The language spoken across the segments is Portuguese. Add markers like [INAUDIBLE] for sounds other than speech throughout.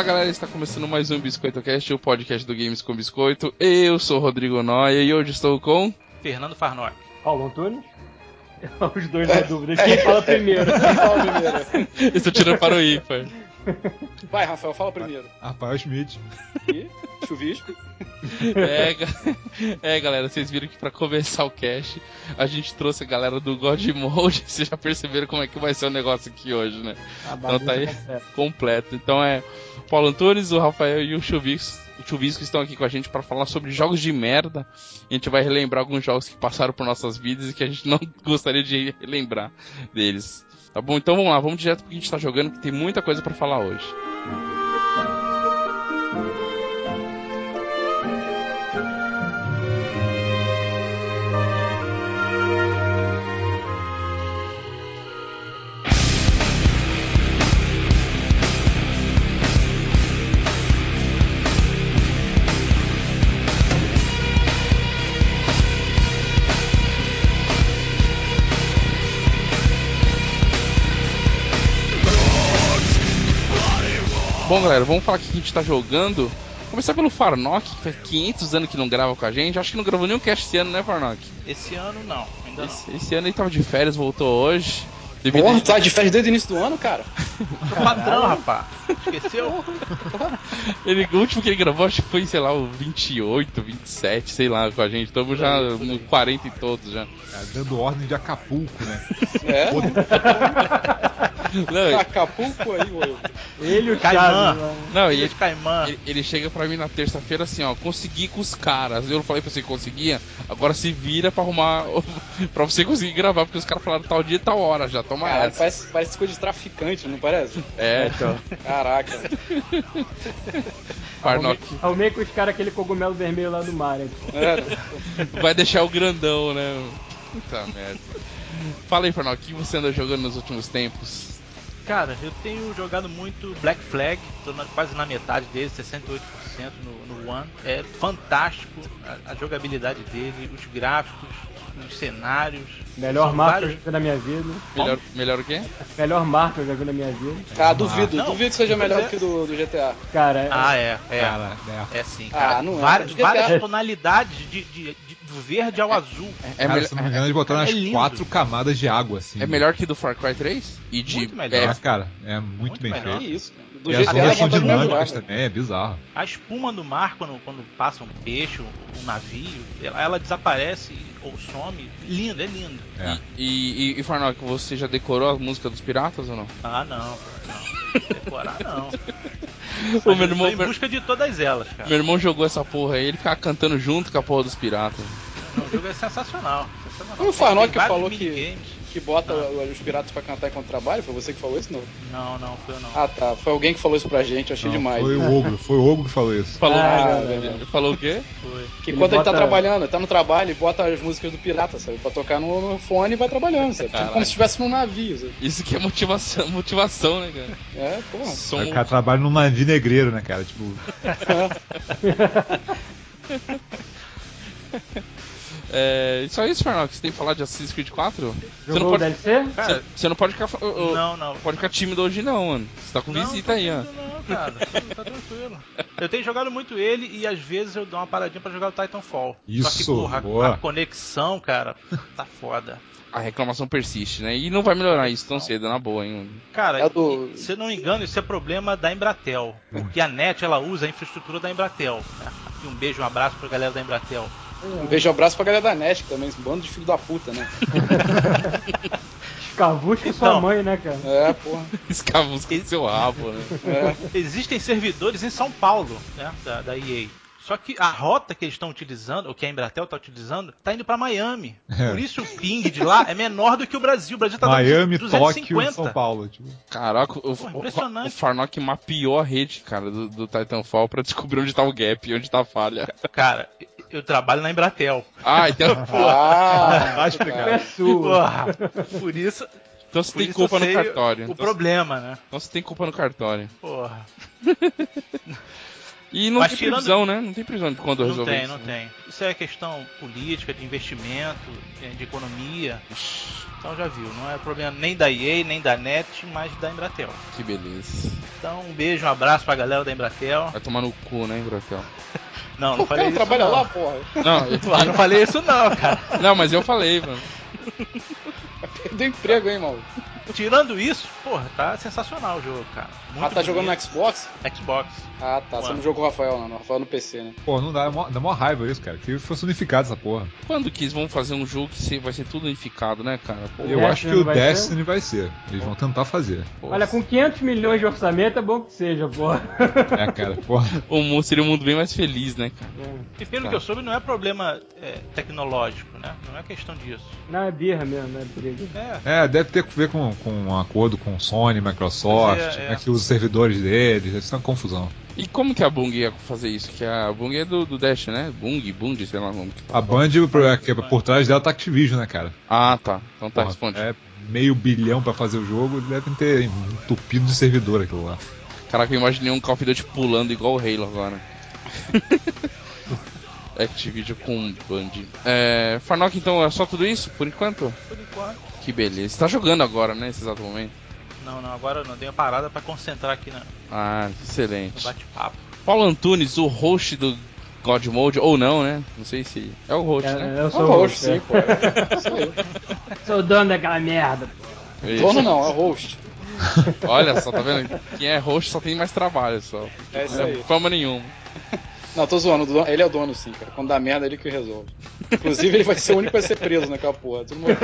Fala galera, está começando mais um Biscoito Cast, o podcast do Games com Biscoito. Eu sou o Rodrigo Noia e hoje estou com. Fernando Farnock. Paulo Antunes. [LAUGHS] Os dois na dúvida. Quem fala [LAUGHS] primeiro? Quem fala primeiro? Estou tirando para o ímpar. Vai, Rafael, fala primeiro. Rafael Schmidt. E chuvisco. É, ga- é, galera, vocês viram que pra começar o cast a gente trouxe a galera do God Mode. [LAUGHS] Vocês já perceberam como é que vai ser o negócio aqui hoje, né? Então tá aí completa. completo. Então é o Paulo Antunes, o Rafael e o Chuvisco, o Chuvisco estão aqui com a gente para falar sobre jogos de merda. A gente vai relembrar alguns jogos que passaram por nossas vidas e que a gente não [LAUGHS] gostaria de relembrar deles. Tá bom? Então vamos lá, vamos direto pro que a gente tá jogando, que tem muita coisa pra falar hoje. Bom, galera, vamos falar o que a gente tá jogando. Começar pelo Farnock, que faz 500 anos que não grava com a gente. Acho que não gravou nenhum cast esse ano, né, Farnock? Esse ano não, ainda não. Esse, esse ano ele tava de férias, voltou hoje. Porra, tá de férias desde o início do ano, cara. [LAUGHS] Sou patrão, rapaz. Esqueceu? [LAUGHS] Ele, o último que ele gravou, acho que foi, sei lá, o 28, 27, sei lá, com a gente. Estamos já no 40 e todos já. É, dando ordem de Acapulco, né? [LAUGHS] É, Não, Acapulco aí, ô. Ele e o Caimã. Não ele, Caimã. ele, ele chega pra mim na terça-feira assim, ó, consegui com os caras. Eu falei pra você que conseguia, agora se vira pra arrumar, pra você conseguir gravar, porque os caras falaram tal dia e tal hora já, toma Cara, essa. parece, parece coisa de traficante, não parece? É, Então, Caraca. [LAUGHS] Farnock arrumei com os caras aquele cogumelo vermelho lá do mar. aqui. É, vai deixar o grandão, né? Puta merda. Fala aí, Farnock, o que você anda jogando nos últimos tempos? Cara, eu tenho jogado muito Black Flag, tô na- quase na metade dele, 68% no, no One. É fantástico a, a jogabilidade dele, os gráficos, os cenários. Melhor São marca que eu vários- já vi na minha vida. Melhor, melhor o quê? Melhor marca que eu já vi na minha vida. Ah, duvido, Não, duvido que seja melhor é. que do, do GTA. Cara, Ah, é, é. Cara, é. É sim, Ah, cara. não é. várias, GTA. várias tonalidades de, de- de- do verde ao azul. É, Cara, melhor- se não me engano, eles botaram é as lindo. quatro camadas de água, assim. é melhor que do Far Cry 3? E de Melhor. É, é, cara, é muito, Muito bem melhor. Feito. isso. Do E as GTA ondas são mesmo dinâmicas também, é bizarro. A espuma do mar, quando, quando passa um peixe, um navio, ela, ela desaparece ou some. Lindo, é lindo. É. E, e, e Farnock, você já decorou a música dos piratas ou não? Ah, não, não. Decorar não. O [LAUGHS] Mas meu eu irmão, em busca de todas elas, cara. meu irmão jogou essa porra aí, ele ficava cantando junto com a porra dos piratas. Não, o jogo é sensacional. sensacional. O Farnock falou que- minigames. Que bota os piratas pra cantar enquanto trabalho? Foi você que falou isso, não? Não, não, foi eu não. Ah, tá. Foi alguém que falou isso pra gente, eu achei Não, demais. Foi o [LAUGHS] Ogro, foi o Ogro que falou isso. Falou, Ah, ele falou o quê? Foi. Que Ele quando ele tá bota- trabalhando, tá no trabalho, ele bota as músicas do pirata, sabe? Pra tocar no, fone e vai trabalhando, sabe? Tipo como se estivesse num navio, sabe? Isso que é motivação, motivação, né, cara? É, porra. Som, o cara trabalha num navio negreiro, né, cara? Tipo, [LAUGHS] é, só isso, Farnock, você tem que falar de Assassin's Creed 4? Você não pode, você, você não pode ficar, ô, não, não. pode ficar tímido hoje não, mano. Você tá com Não, visita tô aí, ó. tranquilo Não, cara, [LAUGHS] tá, tá tranquilo. Eu tenho jogado muito ele e às vezes eu dou uma paradinha pra jogar o Titanfall. Só que, Isso, porra, a- boa. a conexão, cara, tá foda. A reclamação persiste, né? E não vai melhorar isso tão cedo, na boa, hein? Cara, É do- e- se eu não me engano, isso é problema da Embratel. Porque a NET, ela usa a infraestrutura da Embratel. né? Aqui um beijo, um abraço pra galera da Embratel. Um beijo e abraço pra galera da NET também, esse bando de filho da puta, né? [LAUGHS] Escavusca sua Então. mãe, né, cara? É, porra. [LAUGHS] Escavusca do seu rabo, né? É. Existem servidores em São Paulo, né, da, da EA. Só que a rota que eles estão utilizando, ou que a Embratel está utilizando, tá indo para Miami. É. Por isso o ping de lá é menor do que o Brasil. O Brasil tá Miami, dando Tóquio 250. e São Paulo. Tipo. Caraca, o, Pô, o, impressionante. o Farnock mapeou a rede, cara, do, do Titanfall pra descobrir onde tá o gap, onde tá a falha. Cara, eu trabalho na Embratel. Ah, então, pô, [LAUGHS] Ah, Tá explicado. É sua. Porra, por isso, então você por tem culpa no cartório. O Então, problema, né? então você tem culpa no cartório. Porra. [LAUGHS] E não Mas tem tirando- previsão, né? Não tem previsão de quando Não resolver tem, isso. não tem. Isso é questão política, de investimento, eh, de economia. Então já viu, não é problema nem da EA, nem da NET, mas da Embratel. Que beleza. Então um beijo, um abraço pra galera da Embratel. Vai tomar no cu, né, Embratel? [LAUGHS] Não, não o falei cara isso trabalha não. lá, porra. Não, eu, não falei isso não, cara. não, mas eu falei, mano. [LAUGHS] [LAUGHS] Perdeu emprego, hein, maluco? Tirando isso, porra, tá sensacional o jogo, cara. Muito Ah, tá jogando no bonito. Xbox? Xbox. Ah, tá. Você Ué. não jogou o Rafael, não. O Rafael no PC, né? Pô, não dá, é mó- dá mó raiva isso, cara. Que fosse unificado essa porra. Quando que eles vão fazer um jogo que vai ser tudo unificado, né, cara? Pô, Eu Destiny acho que o vai Destiny vai ser. Eles vão tentar fazer. Olha, com 500 milhões de orçamento é bom que seja, porra. É, cara, porra. o mundo seria um mundo bem mais feliz, né, cara? E pelo Tá. que eu soube, não é problema é, tecnológico, né? Não é questão disso. Não, é birra mesmo, não é briga. É, É, deve ter a ver com, com um acordo com Sony, Microsoft, é, como é é. que os servidores deles, deve ser uma confusão. E como que a Bung ia fazer isso? Que a Bung é do, do Dash, né? Bung, Bung, sei lá o nome que A Band, o- que é por trás dela tá Activision, né, cara? Ah, tá. Então tá, Porra, responde. É meio bilhão pra fazer o jogo, devem ter entupido de servidor aquilo lá. Caraca, eu imaginei um Call of Duty pulando igual o Halo agora. [LAUGHS] Activision com Band. É, Farnock, então é só tudo isso por enquanto? por enquanto. Que beleza. Você tá jogando agora, né, nesse exato momento? Não, não, agora eu não dei uma parada pra concentrar aqui na- Ah, excelente. bate-papo. Paulo Antunes, o host do God Mode, ou não, né? Não sei se. É o host, né? É, eu É sou o o host, host, sim, pô. É Isso aí. é. Sou o dono daquela merda. Isso. Dono não, é host. Olha só, tá vendo? Quem é host só tem mais trabalho só. É isso Não aí. fama nenhuma. Não, tô zoando. o dono- Ele é o dono, sim, cara. Quando dá merda, é ele que resolve. Inclusive, ele vai ser o único que vai ser preso naquela porra. Todo mundo...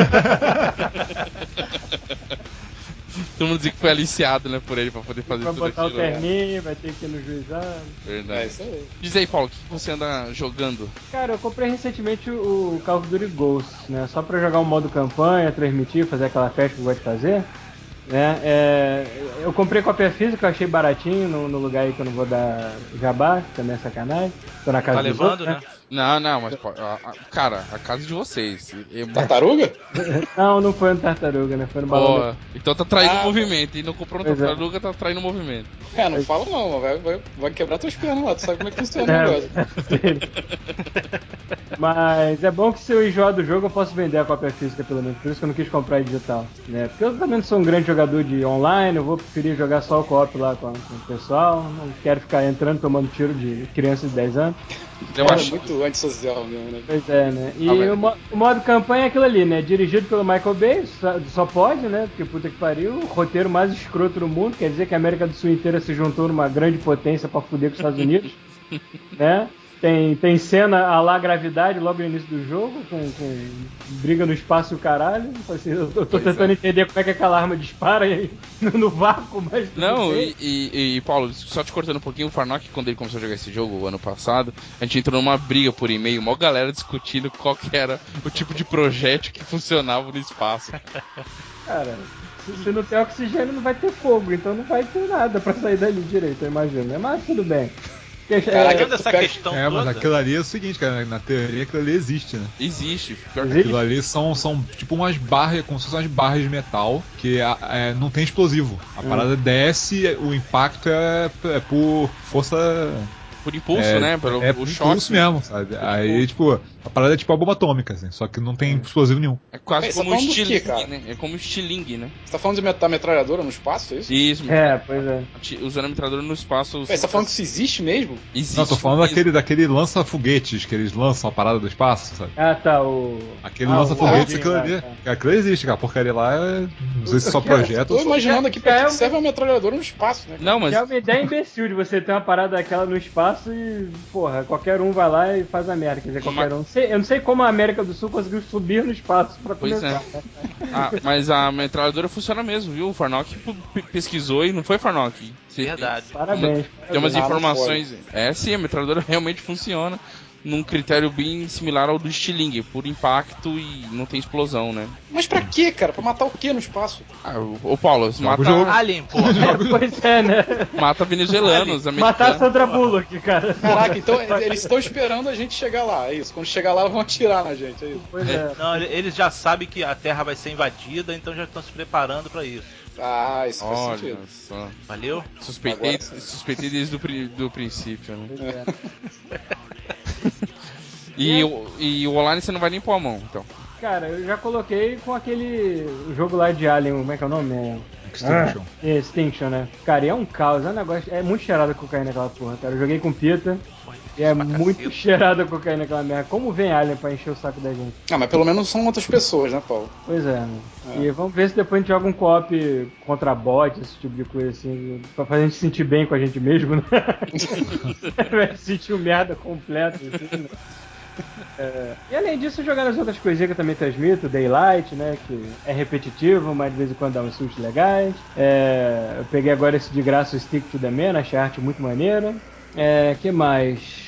Todo mundo dizia que foi aliciado, né, por ele pra poder fazer tudo botar o aquilo. né? terninho, vai ter que ir no juizado. Verdade. É isso aí. Diz aí, Paulo, o que você anda jogando? Cara, eu comprei recentemente o Call of Duty Ghosts, né? Só pra jogar um modo campanha, transmitir, fazer aquela festa que eu gosto de fazer. Né? É, eu comprei cópia física, achei baratinho no, no lugar aí que eu não vou dar jabá, também é sacanagem. Tô na casa Tá levando, outros, né? Não, não, mas pô, a- a- cara, a casa de vocês. Eu- Tartaruga? [LAUGHS] Não, não foi no Tartaruga, né? Foi no Balão. Pô, então tá traindo Ah, o movimento. E não comprou no é. tartaruga, tá traindo o movimento. É, não fala não, mas vai, vai, vai quebrar tuas pernas lá. Tu sabe como é que funciona o É, negócio. [LAUGHS] Mas é bom que se eu enjoar do jogo eu posso vender a cópia física pelo menos, por isso que eu não quis comprar digital. Né? Porque eu também não sou um grande jogador de online, eu vou preferir jogar só o co-op lá com, com o pessoal, não quero ficar entrando tomando tiro de crianças de 10 anos. Eu É acho. muito antissocial mesmo, né? Pois é, né? E Ah, o, mo- o modo campanha é aquilo ali, né? Dirigido pelo Michael Bay, só, só pode, né? Porque puta que pariu, o roteiro mais escroto do mundo, quer dizer que a América do Sul inteira se juntou numa grande potência pra fuder com os Estados Unidos, [LAUGHS] né? Tem, tem cena a lá gravidade logo no início do jogo, com, com briga no espaço e o caralho. Assim, eu tô, tô tentando é. entender como é que aquela arma dispara aí, [LAUGHS] no, vácuo, mas. Não, bem. e, e- e, Paulo, só te cortando um pouquinho, o Farnock, quando ele começou a jogar esse jogo ano passado, a gente entrou numa briga por e-mail, mó galera discutindo qual que era o tipo de projétil que funcionava no espaço. Cara, se, se não tem oxigênio, não vai ter fogo, então não vai ter nada pra sair dali direito, eu imagino, né? Mas tudo bem. Caraca, é, essa questão é, mas toda, aquilo ali é o seguinte, cara, na teoria aquilo ali existe, né? Existe. Pior que Existe? Aquilo ali são, são tipo umas barras, como se fossem umas barras de metal que é, não tem explosivo. A Hum. parada desce, o impacto é, é por força. por impulso, é, né? Pelo é o por choque. impulso mesmo, sabe? Aí, tipo, a parada é tipo a bomba atômica, assim, só que não tem explosivo nenhum. É quase você tá como um quê, estilingue, cara? né? É como um estilingue, né? Você tá falando de metralhadora no espaço, é isso? Isso, É, pois é. usando a metralhadora no espaço. Você tá falando que isso existe mesmo? Existe Não, eu tô falando mesmo. daquele, daquele lança-foguetes que eles lançam a parada do espaço, sabe? Ah, tá, o. Aquele Ah, lança-foguetes, o aquilo lá, ali. tá. Aquilo existe, cara. A porcaria lá é. Não sei se só projeto Tô ou só. imaginando aqui pra Já que é serve uma metralhadora no espaço, né? Não, mas é uma ideia imbecil de você ter uma parada daquela no espaço e, porra, qualquer um vai lá e faz a merda. Quer dizer, qualquer um. Sei- Eu não sei como a América do Sul conseguiu subir no espaço pra Pois começar. é. Ah, mas a metralhadora funciona mesmo, viu? O Farnock pesquisou e não foi Farnock. Verdade. Parabéns. Tem umas informações. É sim, a metralhadora realmente funciona num critério bem similar ao do estilingue, por impacto e não tem explosão, né? Mas pra quê, cara? Pra matar o quê no espaço? Ah, o, o Paulo, Joga mata, o jogo. Alien, pô. [LAUGHS] pois é, né? mata venezuelanos, Matar a americanos. Sandra Bullock, cara. Caraca, então eles estão esperando a gente chegar lá, é isso. Quando chegar lá, vão atirar na gente, é isso. Pois é. Não, ele- eles já sabem que a Terra vai ser invadida, então já estão se preparando pra isso. Ah, isso faz Olha sentido. só. Valeu? Suspeitei, Agora suspeitei desde o pri- do princípio, né? É. [LAUGHS] E, o- e o online você não vai nem pôr a mão, então. Cara, eu já coloquei com aquele jogo lá de Alien, como é que é o nome? É... Extinction. Ah, Extinction, né? Cara, e é um caos, é um negócio. É muito cheirada cocaína aquela porra, cara. Eu joguei com Pita e é muito caceta. cheirada a cocaína aquela merda. Como vem Alien pra encher o saco da gente? Ah, mas pelo menos são outras pessoas, né, Paulo? Pois é, né? É. E vamos ver se depois a gente joga um co-op contra bot, esse tipo de coisa assim, pra fazer a gente se sentir bem com a gente mesmo, né? [LAUGHS] Sentir um merda completo, assim, né? É, E além disso, jogar as outras coisinhas que eu também transmito, Daylight, né? Que é repetitivo, mas de vez em quando dá uns sustos legais. É, eu peguei agora esse de graça o Stick to the Man, achei a arte muito maneira. É, que mais?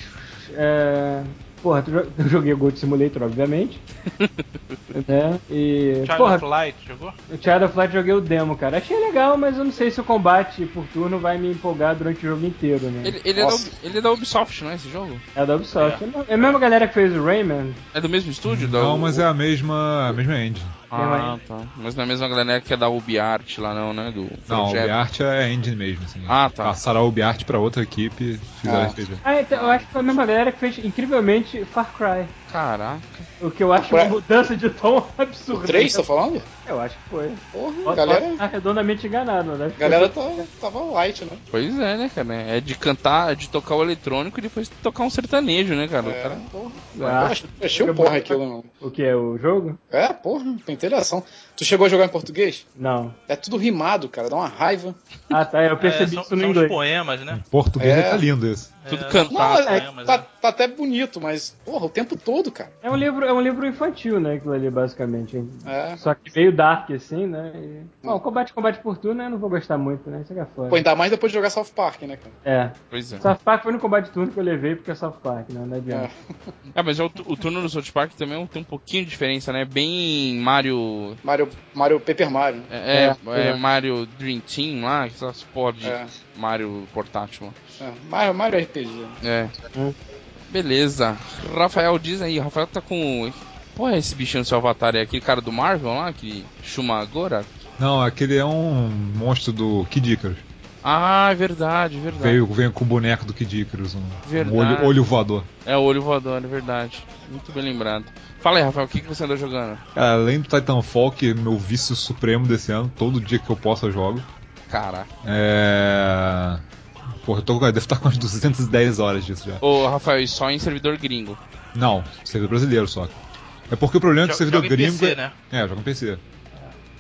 É, porra, [LAUGHS] eu joguei o Gold Simulator, obviamente. [LAUGHS] né? E. Child porra, of Light, jogou? o Child of Light joguei o demo, cara. Achei legal, mas eu não sei se o combate por turno vai me empolgar durante o jogo inteiro, né? Ele, ele, é da, ele é da Ubisoft, não é esse jogo? É da Ubisoft. É. a mesma galera que fez o Rayman. É do mesmo estúdio? Da Não, U- mas é a mesma, a mesma engine. Ah, tá. Mas não é a mesma galera que é da UbiArt lá não, né? Do Não, o projeto. UbiArt é a engine mesmo. Assim. Ah, tá. Passaram a UbiArt pra outra equipe e fizeram Ah. RPG. Ah, então, eu acho que foi a mesma galera que fez, incrivelmente, Far Cry. Caraca. O que eu acho Ué. uma mudança de tom O [LAUGHS] absurda. 3, tá falando? Eu acho que foi. Porra, Posso galera, estar redondamente enganado, né? a galera tá, tava light, né? Pois é, né, cara? É de cantar, é de tocar o eletrônico e depois tocar um sertanejo, né, cara? O É, cara... porra. Ah. Eu achei- o porra aquilo, mano. O que é o jogo? É, porra, tem interação. Tu chegou a jogar em português? Não. É tudo rimado, cara, dá uma raiva. Ah, tá. Eu percebi É, são, isso no são os inglês. poemas, né? Em português É. tá lindo isso. Tudo É, cantado. Não, Tá, é, é, mas tá, é. tá até bonito, mas, porra, o tempo todo, cara. É um livro, é um livro infantil, né? Aquilo ali, basicamente. É. Só que meio dark, assim, né? E... Bom, combate, combate por turno, eu não vou gostar muito, né? Isso aqui é foda. Pô, ainda mais depois de jogar South Park, né, cara? É. Pois é. South Park foi no combate turno que eu levei porque é South Park, né? Não adianta. É. É, mas o, o turno do South Park também tem um pouquinho de diferença, né? Bem Mario. Mario, Mario Paper Mario. É, é, É, é é. Mario Dream Team lá, essas porra de É. Mario portátil. É, Mario, Mario RPG. É. Hum. Beleza. Rafael diz aí, Rafael tá com. Pô, é esse bichinho no seu avatar é aquele cara do Marvel lá, que Shumagora? Não, aquele é um monstro do Kid Icarus. Ah, é verdade, é verdade. Veio, veio com o boneco do Kid Icarus, um, um Verdade. olho, olho voador. É o olho voador, é verdade. Muito bem lembrado. Fala aí, Rafael, o que, que você andou jogando? Cara, além do Titanfall, que é meu vício supremo desse ano, todo dia que eu posso eu jogo. Caraca. É. Porra, eu tô, eu devo estar com umas 210 horas disso já. Ô, Rafael, e só em servidor gringo. Não, servidor brasileiro só. É porque o problema é que o servidor joga em gringo. PC, é... né? é, joga no PC.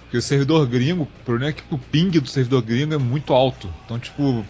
Porque o servidor gringo, o problema é que o ping do servidor gringo é muito alto. Então, tipo,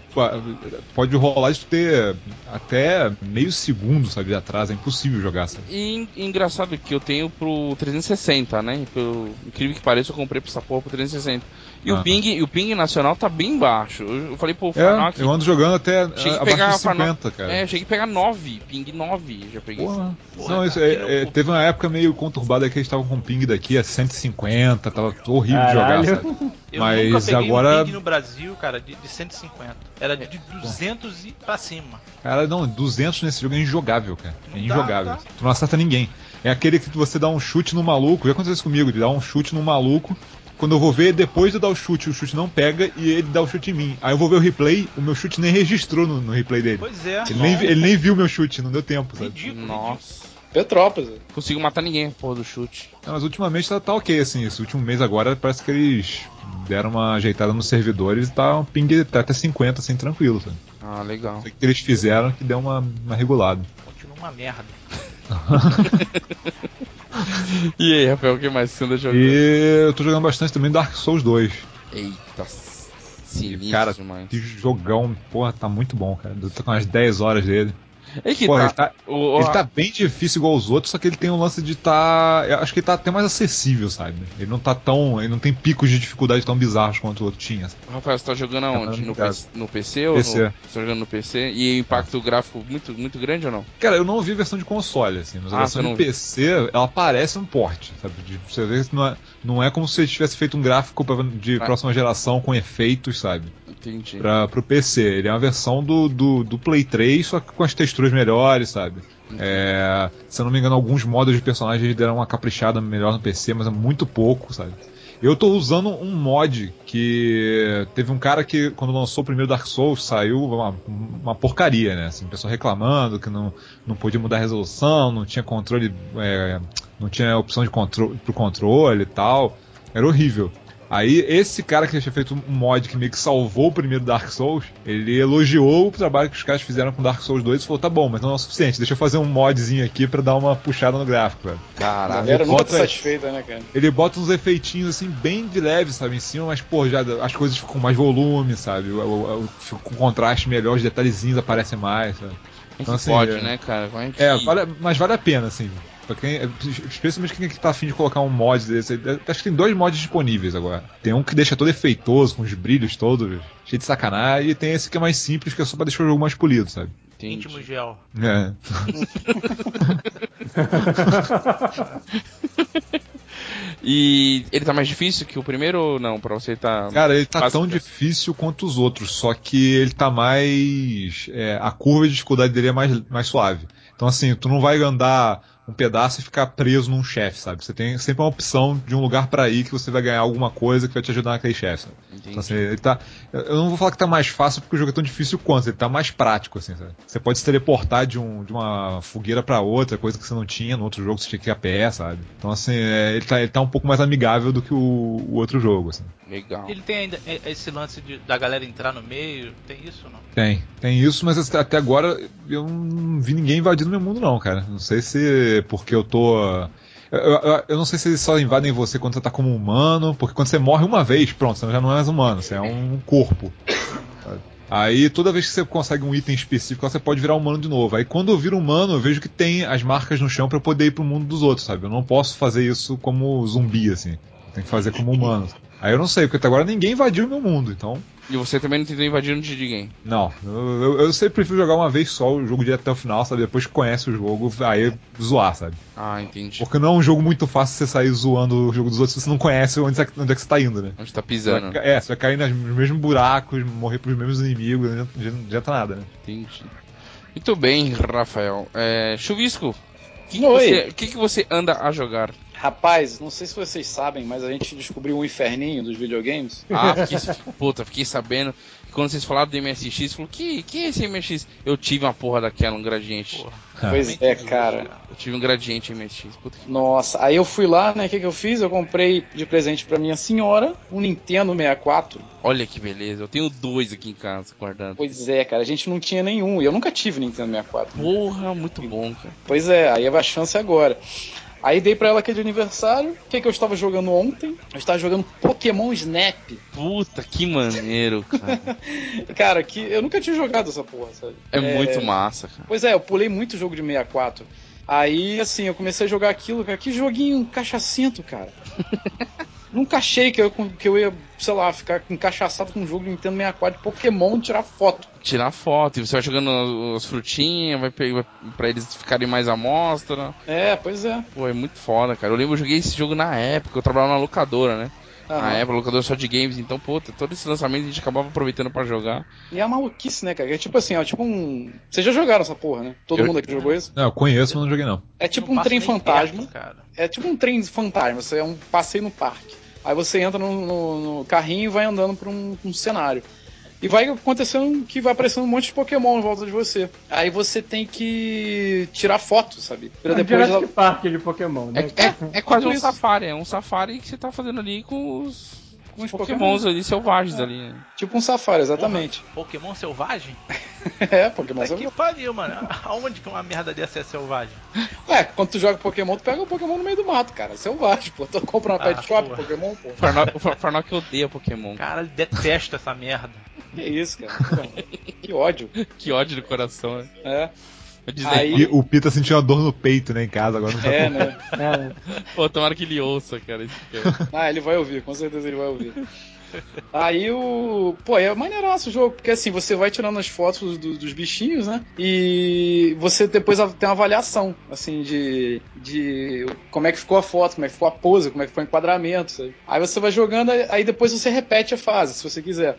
pode rolar de ter até meio segundo, sabe, de atraso. É impossível jogar, sabe? E en- engraçado que eu tenho pro 360, né? Pelo incrível que pareça, eu comprei pra essa porra pro 360. E o Ah. ping, e o ping nacional tá bem baixo. Eu, eu falei, pô, É, Fanac, eu ando jogando até cheguei que abaixo pegar de Fanac- 50, cara. É, cheguei a pegar 9, ping 9, já peguei. Porra. Porra, Não, isso aqui é- no- é, teve uma época meio conturbada que eles estavam com ping daqui a 150, tava horrível de jogar, Caralho. sabe? [LAUGHS] Eu Mas nunca peguei agora- um ping no Brasil, cara, de, de 150. Era de 200 e pra cima. Cara, não, 200 nesse jogo é injogável, cara. É Não injogável. dá, tá. Tu não acerta ninguém. É aquele que você dá um chute no maluco, já aconteceu isso comigo, de dar um chute no maluco. Quando eu vou ver, depois de dar o chute, o chute não pega e ele dá o chute em mim. Aí eu vou ver o replay, o meu chute nem registrou no, no replay dele. Pois é. Ele nem, ele nem viu meu chute, não deu tempo, sabe? Ridículo, ridículo. Nossa. Petrópolis. Consigo matar ninguém, porra do chute. Não, mas ultimamente tá, tá ok, assim. Esse último mês agora parece que eles deram uma ajeitada nos servidores e tá um ping tá até 50, assim, tranquilo, sabe? Ah, legal. O que eles fizeram que deu uma, uma regulada. Continua uma merda. [LAUGHS] [LAUGHS] E aí, Rafael, o que mais você anda jogando? E eu tô jogando bastante também Dark Souls 2. Eita, sinistro Cara, que jogão, porra, tá muito bom, cara. Eu tô com umas 10 horas dele. É que Porra, tá, ele tá, o- ele tá bem difícil igual os outros, só que ele tem um lance de tá. Eu acho que ele tá até mais acessível, sabe? Ele não tá tão. Ele não tem picos de dificuldade tão bizarros quanto o outro tinha. sabe? Rafael, você tá jogando aonde? No. PC, no PC ou PC. no, você tá jogando no PC? E impacto gráfico muito, muito grande ou não? Cara, eu não vi versão de console, assim, mas a Ah, versão você de. PC, ela parece um porte, sabe? De, você vê que não é, não é como se ele tivesse feito um gráfico de Ah. próxima geração com efeitos, sabe? Entendi. Pra, pro PC. Ele é uma versão do, do, do Play 3, só que com as texturas melhores, sabe? É, se eu não me engano, alguns modos de personagem eles deram uma caprichada melhor no PC, mas é muito pouco, sabe? Eu tô usando um mod que teve um cara que, quando lançou o primeiro Dark Souls, saiu uma, uma porcaria, né? Assim, pessoal reclamando que não, não podia mudar a resolução, não tinha controle, é, não tinha opção de controle pro controle e tal. Era horrível. Aí, esse cara que tinha feito um mod que meio que salvou o primeiro Dark Souls, ele elogiou o trabalho que os caras fizeram com Dark Souls 2 e falou: tá bom, mas não é o suficiente, deixa eu fazer um modzinho aqui pra dar uma puxada no gráfico, velho. Caralho. galera nunca bota- satisfeita, né, cara? Ele bota uns efeitinhos assim, bem de leve, sabe, em cima, mas, pô, já as coisas ficam com mais volume, sabe? Com contraste melhor, os detalhezinhos aparecem mais, sabe? Então, assim, pode, é- né, cara? Que... É, vale, mas vale a pena, assim. Pra quem, especialmente quem é que tá afim de colocar um mod desse. Acho que tem dois mods disponíveis agora. Tem um que deixa todo efeitoso, com os brilhos todos, cheio de sacanagem, e tem esse que é mais simples, que é só pra deixar o jogo mais polido, sabe? Entendi. Íntimo gel. É. [LAUGHS] E ele tá mais difícil que o primeiro ou não? Pra você tá. Cara, ele tá tão difícil quanto os outros, só que ele tá mais. é, a curva de dificuldade dele é mais, mais suave. Então, assim, tu não vai andar um pedaço e ficar preso num chefe, sabe? Você tem sempre uma opção de um lugar pra ir que você vai ganhar alguma coisa que vai te ajudar naquele chefe. Então, assim, ele tá. Eu não vou falar que tá mais fácil porque o jogo é tão difícil quanto, ele tá mais prático, assim, sabe? Você pode se teleportar de, um, de uma fogueira pra outra, coisa que você não tinha no outro jogo, você tinha que ir a pé, sabe? Então, assim, é, ele, tá, ele tá um pouco mais amigável do que o, o outro jogo, assim. Legal. Ele tem ainda esse lance de, da galera entrar no meio, tem isso ou não? Tem, tem isso, mas até agora eu não vi ninguém invadindo meu mundo, não, cara. Não sei se porque eu tô. Eu, eu- eu não sei se eles só invadem você quando você tá como humano, porque quando você morre uma vez, pronto, você já não é mais humano, você é um corpo. Aí toda vez que você consegue um item específico, você pode virar humano de novo. Aí quando eu viro humano, eu vejo que tem as marcas no chão pra eu poder ir pro mundo dos outros, sabe? Eu não posso fazer isso como zumbi, assim. Eu tenho que fazer como humano. Aí eu não sei, porque até agora ninguém invadiu o meu mundo, então. E você também não tentou invadir no de ninguém. Não, eu, eu, eu sempre prefiro jogar uma vez só o jogo direto até o final, sabe? Depois que conhece o jogo, aí zoar, sabe? Ah, entendi. Porque não é um jogo muito fácil você sair zoando o jogo dos outros se você não conhece onde, você- onde é que você tá indo, né? Onde tá Você pisando. vai ca- é, você vai cair nos mesmos buracos, morrer pros mesmos inimigos, não adianta- nada, né? Entendi. Muito bem, Rafael. É, Chuvisco, o que, que, Oi. você- que que você anda a jogar? Rapaz, não sei se vocês sabem, mas a gente descobriu um inferninho dos videogames. Ah, fiquei, puta, fiquei sabendo. Quando vocês falaram do MSX, falou, que, que é esse MSX? Eu tive uma porra daquela, um gradiente. Porra. Pois Realmente é, cara. Eu tive um gradiente MSX. Puta que... Nossa, aí eu fui lá, né? O que, que eu fiz? Eu comprei de presente pra minha senhora um Nintendo 64. Olha que beleza, eu tenho dois aqui em casa guardando. Pois é, cara, a gente não tinha nenhum. E eu nunca tive Nintendo 64. Porra, muito bom, cara. Pois é, aí é a chance agora. Aí dei pra ela aqui de aniversário. O que, que eu estava jogando ontem? Eu estava jogando Pokémon Snap. Puta, que maneiro, [LAUGHS] cara. Cara, que eu nunca tinha jogado essa porra, sabe? É, muito massa, cara. Pois é, eu pulei muito jogo de 64. Aí, assim, eu comecei a jogar aquilo, cara. Que joguinho cachacento, cara. [LAUGHS] Nunca achei que eu, que eu ia, sei lá, ficar encaixaçado com um jogo de Nintendo 64 de Pokémon e tirar foto. Tirar foto, e você vai jogando as frutinhas, vai pegar pra eles ficarem mais à mostra. É, pois é. Pô, é muito foda, cara. Eu lembro eu joguei esse jogo na época, eu trabalhava na locadora, né? Na Aham. época, locadora só de games, então, pô, todo esse lançamento a gente acabava aproveitando pra jogar. E é uma maluquice, né, cara? É tipo assim, ó, tipo um. Vocês já jogaram essa porra, né? Todo Eu- mundo aqui jogou isso? Não, eu conheço, mas não joguei não. É tipo Não um trem fantasma. perto, cara. É tipo um trem fantasma, você é um passeio no parque. Aí você entra no, no- no carrinho e vai andando por um, um cenário. E vai acontecendo que vai aparecendo um monte de Pokémon em volta de você. Aí você tem que tirar foto, sabe? Pra É um depois Jurassic Park de Pokémon, né? É, é, é quase um safari, é um safari que você tá fazendo ali com os, Os pokémons ali selvagens ali. né? Tipo um safari, exatamente. Pokémon selvagem? [LAUGHS] é, Pokémon Puta você que pariu, mano. [LAUGHS] Aonde que uma merda dessa é selvagem? É, quando tu joga Pokémon, tu pega o Pokémon no meio do mato, cara. Selvagem, pô. Tu compra uma Ah, pet shop, porra. Pokémon, pô. O Farnock- odeia Pokémon. Cara, ele detesta essa merda. [LAUGHS] Que isso, cara. Que ódio. Que ódio do coração, né? É, Aí- E o Pita sentiu uma dor no peito, né, em casa, agora não tá é, né? É. [LAUGHS] pô, tomara que ele ouça, cara. É- Ah, ele vai ouvir, com certeza ele vai ouvir. Aí o. Pô, é maneiraço o jogo, porque assim, você vai tirando as fotos do- dos bichinhos, né? E você depois tem uma avaliação, assim, de, de como é que ficou a foto, como é que ficou a pose, como é que foi o enquadramento, sabe? Aí você vai jogando, aí depois você repete a fase, se você quiser.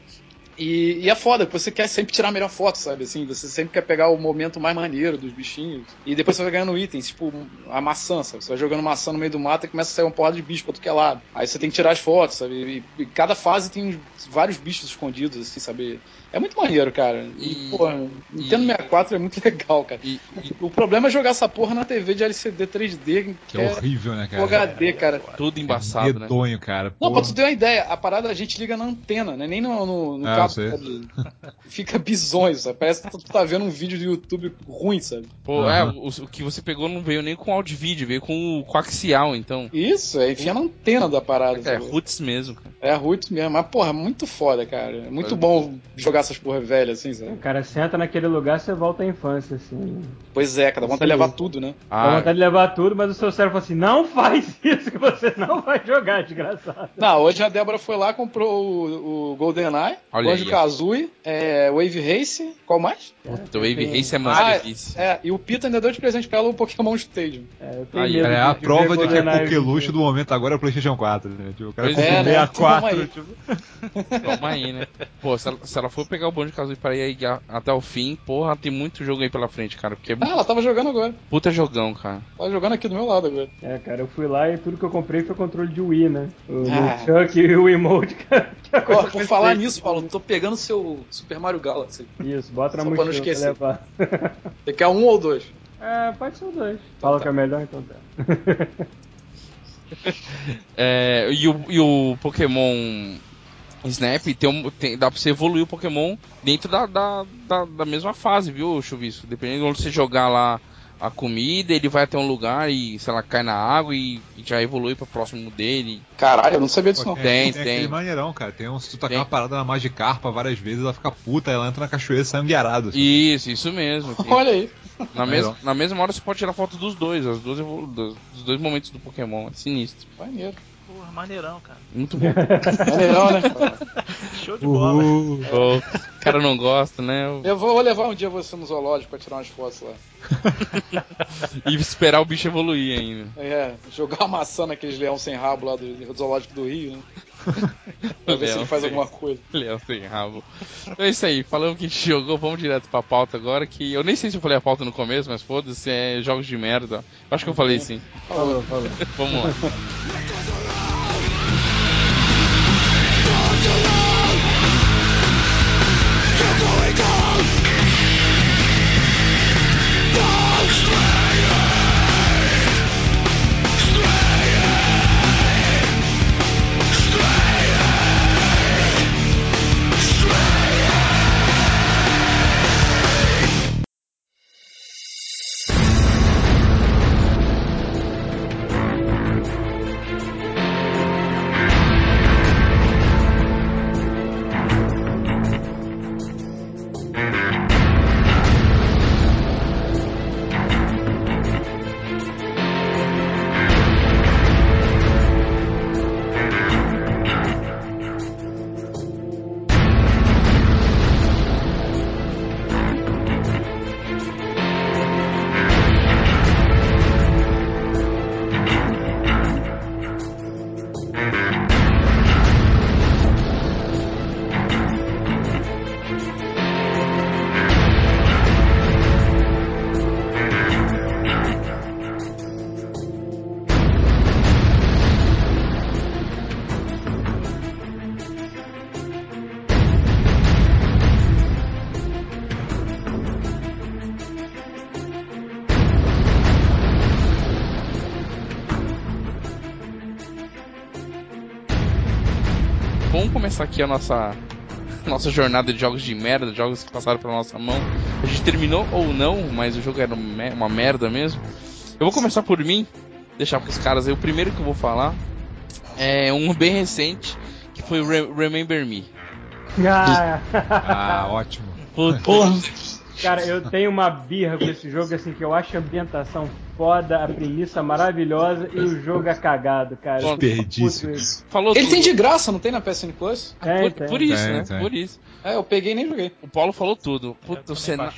E, e é foda, porque você quer sempre tirar a melhor foto, sabe? Assim, você sempre quer pegar o momento mais maneiro dos bichinhos. E depois você vai ganhando itens, tipo a maçã, sabe? Você vai jogando maçã no meio do mato e começa a sair uma porrada de bicho pra tudo que é lado. Aí você tem que tirar as fotos, sabe? E, e cada fase tem vários bichos escondidos, assim, sabe? É muito maneiro, cara. E, E- porra, Nintendo e- 64 é muito [LAUGHS] legal, cara. E, e O problema é jogar essa porra na TV de LCD 3D, Que é horrível, né, cara? HD, cara. tudo embaçado, né? Medonho, cara. Não, Porra. pra tu ter uma ideia, a parada a gente liga na antena, né? Nem no, no, no Ah, [LAUGHS] Fica bizonho, sabe? Parece que tu tá vendo um vídeo do YouTube ruim, sabe? Pô, Aham. é, o, o que você pegou não veio nem com áudio e vídeo, veio com o coaxial, então. Isso, é enfia na antena da parada. É, sabe? roots mesmo, cara. É roots mesmo. Mas, porra, muito foda, cara. É muito bom jogar essas porra velhas, assim, O sabe? cara senta naquele lugar, você volta à infância, assim. Pois é, cada vontade de levar tudo, né? Dá Ah, vontade de levar tudo, mas o seu cérebro fala assim: não faz [LAUGHS] isso que você não vai jogar, desgraçado. Não, hoje a Débora foi lá, comprou o, o GoldenEye, Olha Banjo. Kazooie, é, Wave Race, qual mais? puta, o Wave Race é Ah, muito difícil. é, e o Pita ainda deu de presente pra ela o Pokémon Stadium. É, eu tenho Aí, medo É a de prova de que é Pokéluxo do momento agora é o PlayStation 4, né? Tipo, o cara comprou é, né? 64, Toma aí. tipo, [LAUGHS] Toma aí, né? Pô, se ela, se ela for pegar o Banjo Kazooie pra ir até o fim, porra, tem muito jogo aí pela frente, cara. Porque é Ah, ela tava jogando agora. puta jogão, cara. Tava jogando aqui do meu lado agora. É, cara, eu fui lá e tudo que eu comprei foi controle de Wii, né? O Ah. Chuck e o emote, [LAUGHS] cara. que é a coisa Ó, por mais falar nisso, Paulo, tô pegando seu Super Mario Galaxy. Isso, bota na Só pra não mochila pra esquecer. levar. Você quer um ou dois? É, pode ser dois. Fala tá. que é melhor, então tá. [LAUGHS] É, e, o, e o Pokémon Snap tem, um- tem- dá pra você evoluir o Pokémon dentro da, da, da, da mesma fase, viu, Chuvisco? Dependendo de onde você jogar lá a comida, ele vai até um lugar e, sei lá, cai na água e, e já evolui pro próximo dele. Caralho, eu não sabia disso não. Tem, tem. tem. aquele maneirão, cara. Tem um, se tu tacar Tem. uma parada na Magikarpa várias vezes, ela fica puta, ela entra na cachoeira e sai anguiarada. assim. Isso, isso mesmo. [LAUGHS] Tem- Olha aí. na, mes, na mesma hora você pode tirar foto dos dois, as duas dos dois momentos do Pokémon. É sinistro. Maneiro. Porra, maneirão, cara. Muito bom. [LAUGHS] Maneirão, né? Show de bola. Uhul. Pô, o cara não gosta, né? Eu vou, vou levar um dia você no zoológico pra tirar umas fotos lá. [LAUGHS] E esperar o bicho evoluir ainda. É, jogar uma maçã naqueles leão sem rabo lá do zoológico do Rio, né? [LAUGHS] pra ver se Leão ele faz sem- alguma coisa. Leão sem rabo. Então é isso aí, falando que a gente jogou, vamos direto pra pauta agora, que eu nem sei se eu falei a pauta no começo, mas foda-se, é jogos de merda. Eu Acho que eu falei sim. Falou, falou. Vamos lá. Começar aqui a nossa [LAUGHS] nossa jornada de jogos de merda, jogos que passaram pela nossa mão. A gente terminou ou não, mas o jogo era uma me- uma merda mesmo. Eu vou começar por mim, deixar pros caras aí. O primeiro que eu vou falar é um [LAUGHS] bem recente, que foi o Re- Remember Me. Ah, Ah, ótimo. Putz, [LAUGHS] cara, eu [LAUGHS] tenho uma birra com esse jogo, assim, que eu acho a ambientação foda, a premissa maravilhosa e o jogo é cagado, cara. Desperdício. falou Ele tudo. tem de graça, não tem na PSN Plus? Tem, por, tem. por isso, Tem, né? tem. Por isso. É, eu peguei e nem joguei. O Paulo falou tudo. Puta, o cenário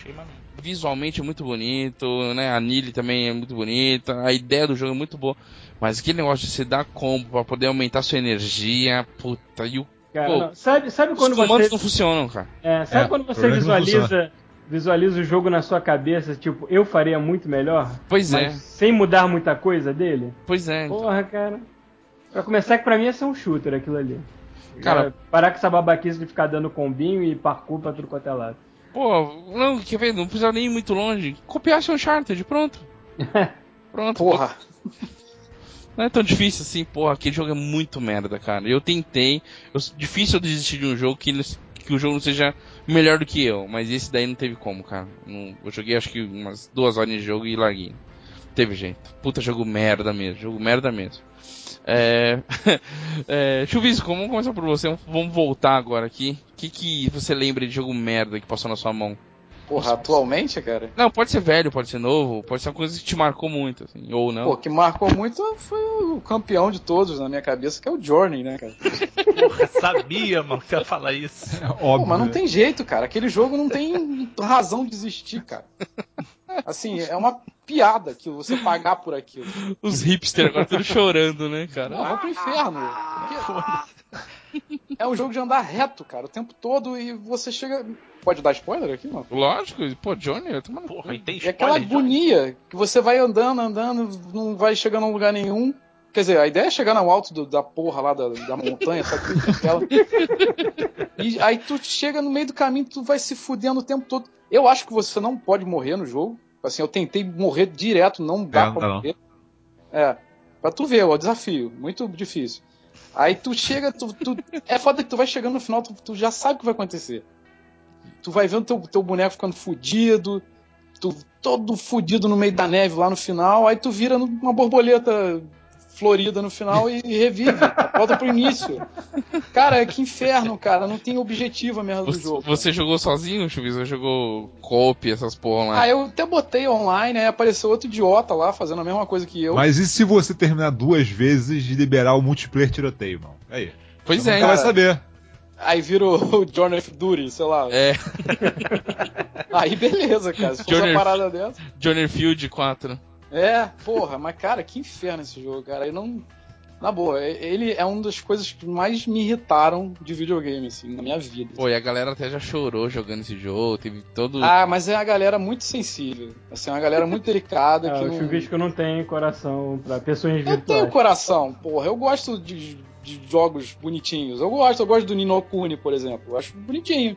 visualmente é muito bonito, né? A Nili também é muito bonita, a ideia do jogo é muito boa. Mas aquele negócio de você dar combo pra poder aumentar sua energia, puta, e o Cara, Pô. Sabe, sabe Os quando comandos você. não funcionam, cara. É, sabe É, quando você é visualiza, visualiza o jogo na sua cabeça, tipo, eu faria muito melhor? Pois mas é. sem mudar muita coisa dele? Pois é. então. Porra, cara. Pra começar, que pra mim ia ser um shooter aquilo ali. Cara- É, parar com essa babaquice de ficar dando combinho e parkour pra tudo quanto é lado. Pô, não, quer ver? Não precisa nem ir muito longe. Copiasse um Uncharted, pronto. [LAUGHS] Pronto. Porra. [LAUGHS] Não é tão difícil assim, porra, aquele jogo é muito merda, cara. Eu tentei, eu, difícil eu desistir de um jogo que, ele- que o jogo não seja melhor do que eu, mas esse daí não teve como, cara. Não- eu joguei acho que umas duas horas de jogo e larguei. Não teve jeito. Puta jogo merda mesmo, jogo merda mesmo. É, [LAUGHS] é, Chuvisco, vamos começar por você, vamos voltar agora aqui. O que, que você lembra de jogo merda que passou na sua mão? Porra, atualmente, cara? Não, pode ser velho, pode ser novo, pode ser uma coisa que te marcou muito, assim, ou não. Pô, o que marcou muito foi o campeão de todos na minha cabeça, que é o Journey, né, cara? [LAUGHS] Porra, sabia, mano, que ia falar isso. É Pô, óbvio. mas não tem jeito, cara. Aquele jogo não tem razão de existir, cara. Assim, é uma piada que você pagar por aquilo. Os hipsters agora tudo chorando, né, cara? Não, vão pro inferno. Porque É um jogo de andar reto, cara, o tempo todo e você chega. Pode dar spoiler aqui, não? Lógico, pô, Johnny, eu tô. Porra, e tem E aquela spoiler, Johnny? agonia que você vai andando, andando, não vai chegando a lugar nenhum. Quer dizer, a ideia é chegar no alto do- da porra lá da, da montanha, sabe? Aquela... E aí tu chega no meio do caminho, tu vai se fudendo o tempo todo. Eu acho que você não pode morrer no jogo. Assim, eu tentei morrer direto, não dá É, pra não não. morrer. É, pra tu ver, é o desafio, muito difícil. Aí tu chega, tu, tu- é foda que tu vai chegando no final, tu, tu já sabe o que vai acontecer. Tu vai vendo teu, teu boneco ficando fudido, tu todo fudido no meio da neve lá no final, aí tu vira uma borboleta florida no final e, e revive, volta pro início. Cara, que inferno, cara, não tem objetivo a merda do Você, jogo. você jogou sozinho, Chuvis? Ou jogou coop, essas porra lá? Ah, eu até botei online, aí apareceu outro idiota lá fazendo a mesma coisa que eu. Mas e se você terminar duas vezes de liberar o multiplayer tiroteio, mano? Aí. pois Você é, nunca vai cara. saber. Aí vira o Journey of Duty, sei lá. é, Aí beleza, cara. Se fosse uma parada dessa. Johnny Field 4. É, porra, mas cara, que inferno esse jogo, cara. Eu não. Na boa, ele é uma das coisas que mais me irritaram de videogame, assim, na minha vida. Pô, e a galera até já chorou jogando esse jogo, teve todo... Ah, mas é uma galera muito sensível. Assim, é uma galera muito delicada Ah, [LAUGHS] que o não. Chuvisco não tem coração pra pessoas Eu tenho virtuais. coração, porra. Eu gosto de, de jogos bonitinhos. Eu gosto, eu gosto do Nino Kuni, por exemplo. Eu acho bonitinho.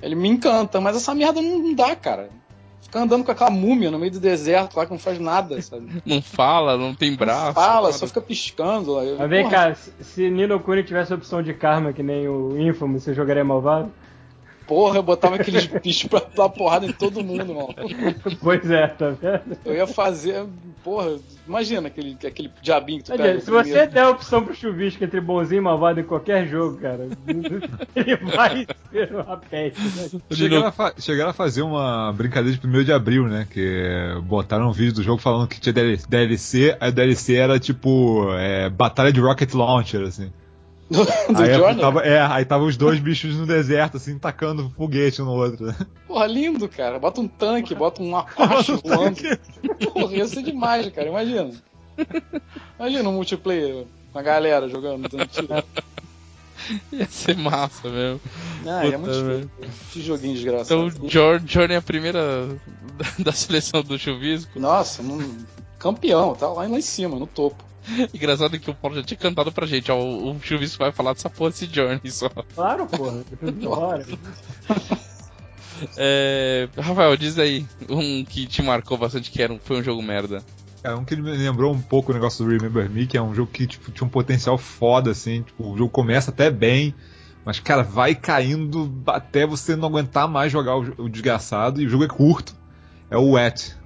Ele me encanta, mas essa merda não, não dá, cara. Ficar andando com aquela múmia no meio do deserto lá que não faz nada, sabe? Não fala, não tem Não braço. fala, cara. só fica piscando. lá. Eu- Mas vem cá, se- se Nino Kuni tivesse a opção de karma que nem o Infamous, você jogaria malvado? Porra, eu botava aqueles [LAUGHS] bichos pra dar porrada em todo mundo, mano. pois é, tá vendo? Eu ia fazer. Porra, imagina aquele, aquele diabinho que tu pega. se você primeiro. der a opção pro Chuvisco entre bonzinho e malvado em qualquer jogo, cara, [LAUGHS] ele vai ser uma peste. né? Chegaram a, fa- chegaram a fazer uma brincadeira de 1 de abril, né? Que botaram um vídeo do jogo falando que tinha DLC, aí o DLC era tipo é, Batalha de Rocket Launcher, assim. Do, [LAUGHS] do aí, Journey? tava, é, aí tava os dois bichos no deserto, assim, tacando foguete um no outro. né? Porra, lindo, cara. Bota um tanque, bota um Apache voando. Porra, ia ser demais, cara. Imagina. Imagina um multiplayer com a galera jogando. tiro. Ia ser massa mesmo. Ah, é muito velho. Que joguinho desgraçado. Então, Jor- Johnny é a primeira [LAUGHS] da, seleção do chuvisco. Nossa, não... campeão, tá lá, lá em cima, no topo. [LAUGHS] Engraçado que o Paulo já tinha cantado pra gente, ó, o, o chuvisco vai falar dessa porra desse Johnny só. Claro, porra. [LAUGHS] Bora. É, Rafael, diz aí um que te marcou bastante, que era um, foi um jogo merda. É um que me lembrou um pouco o negócio do Remember Me, que é um jogo que tipo, tinha um potencial foda, assim. Tipo, o jogo começa até bem, mas, cara, vai caindo até você não aguentar mais jogar o, o desgraçado. E o jogo é curto. É o Wet.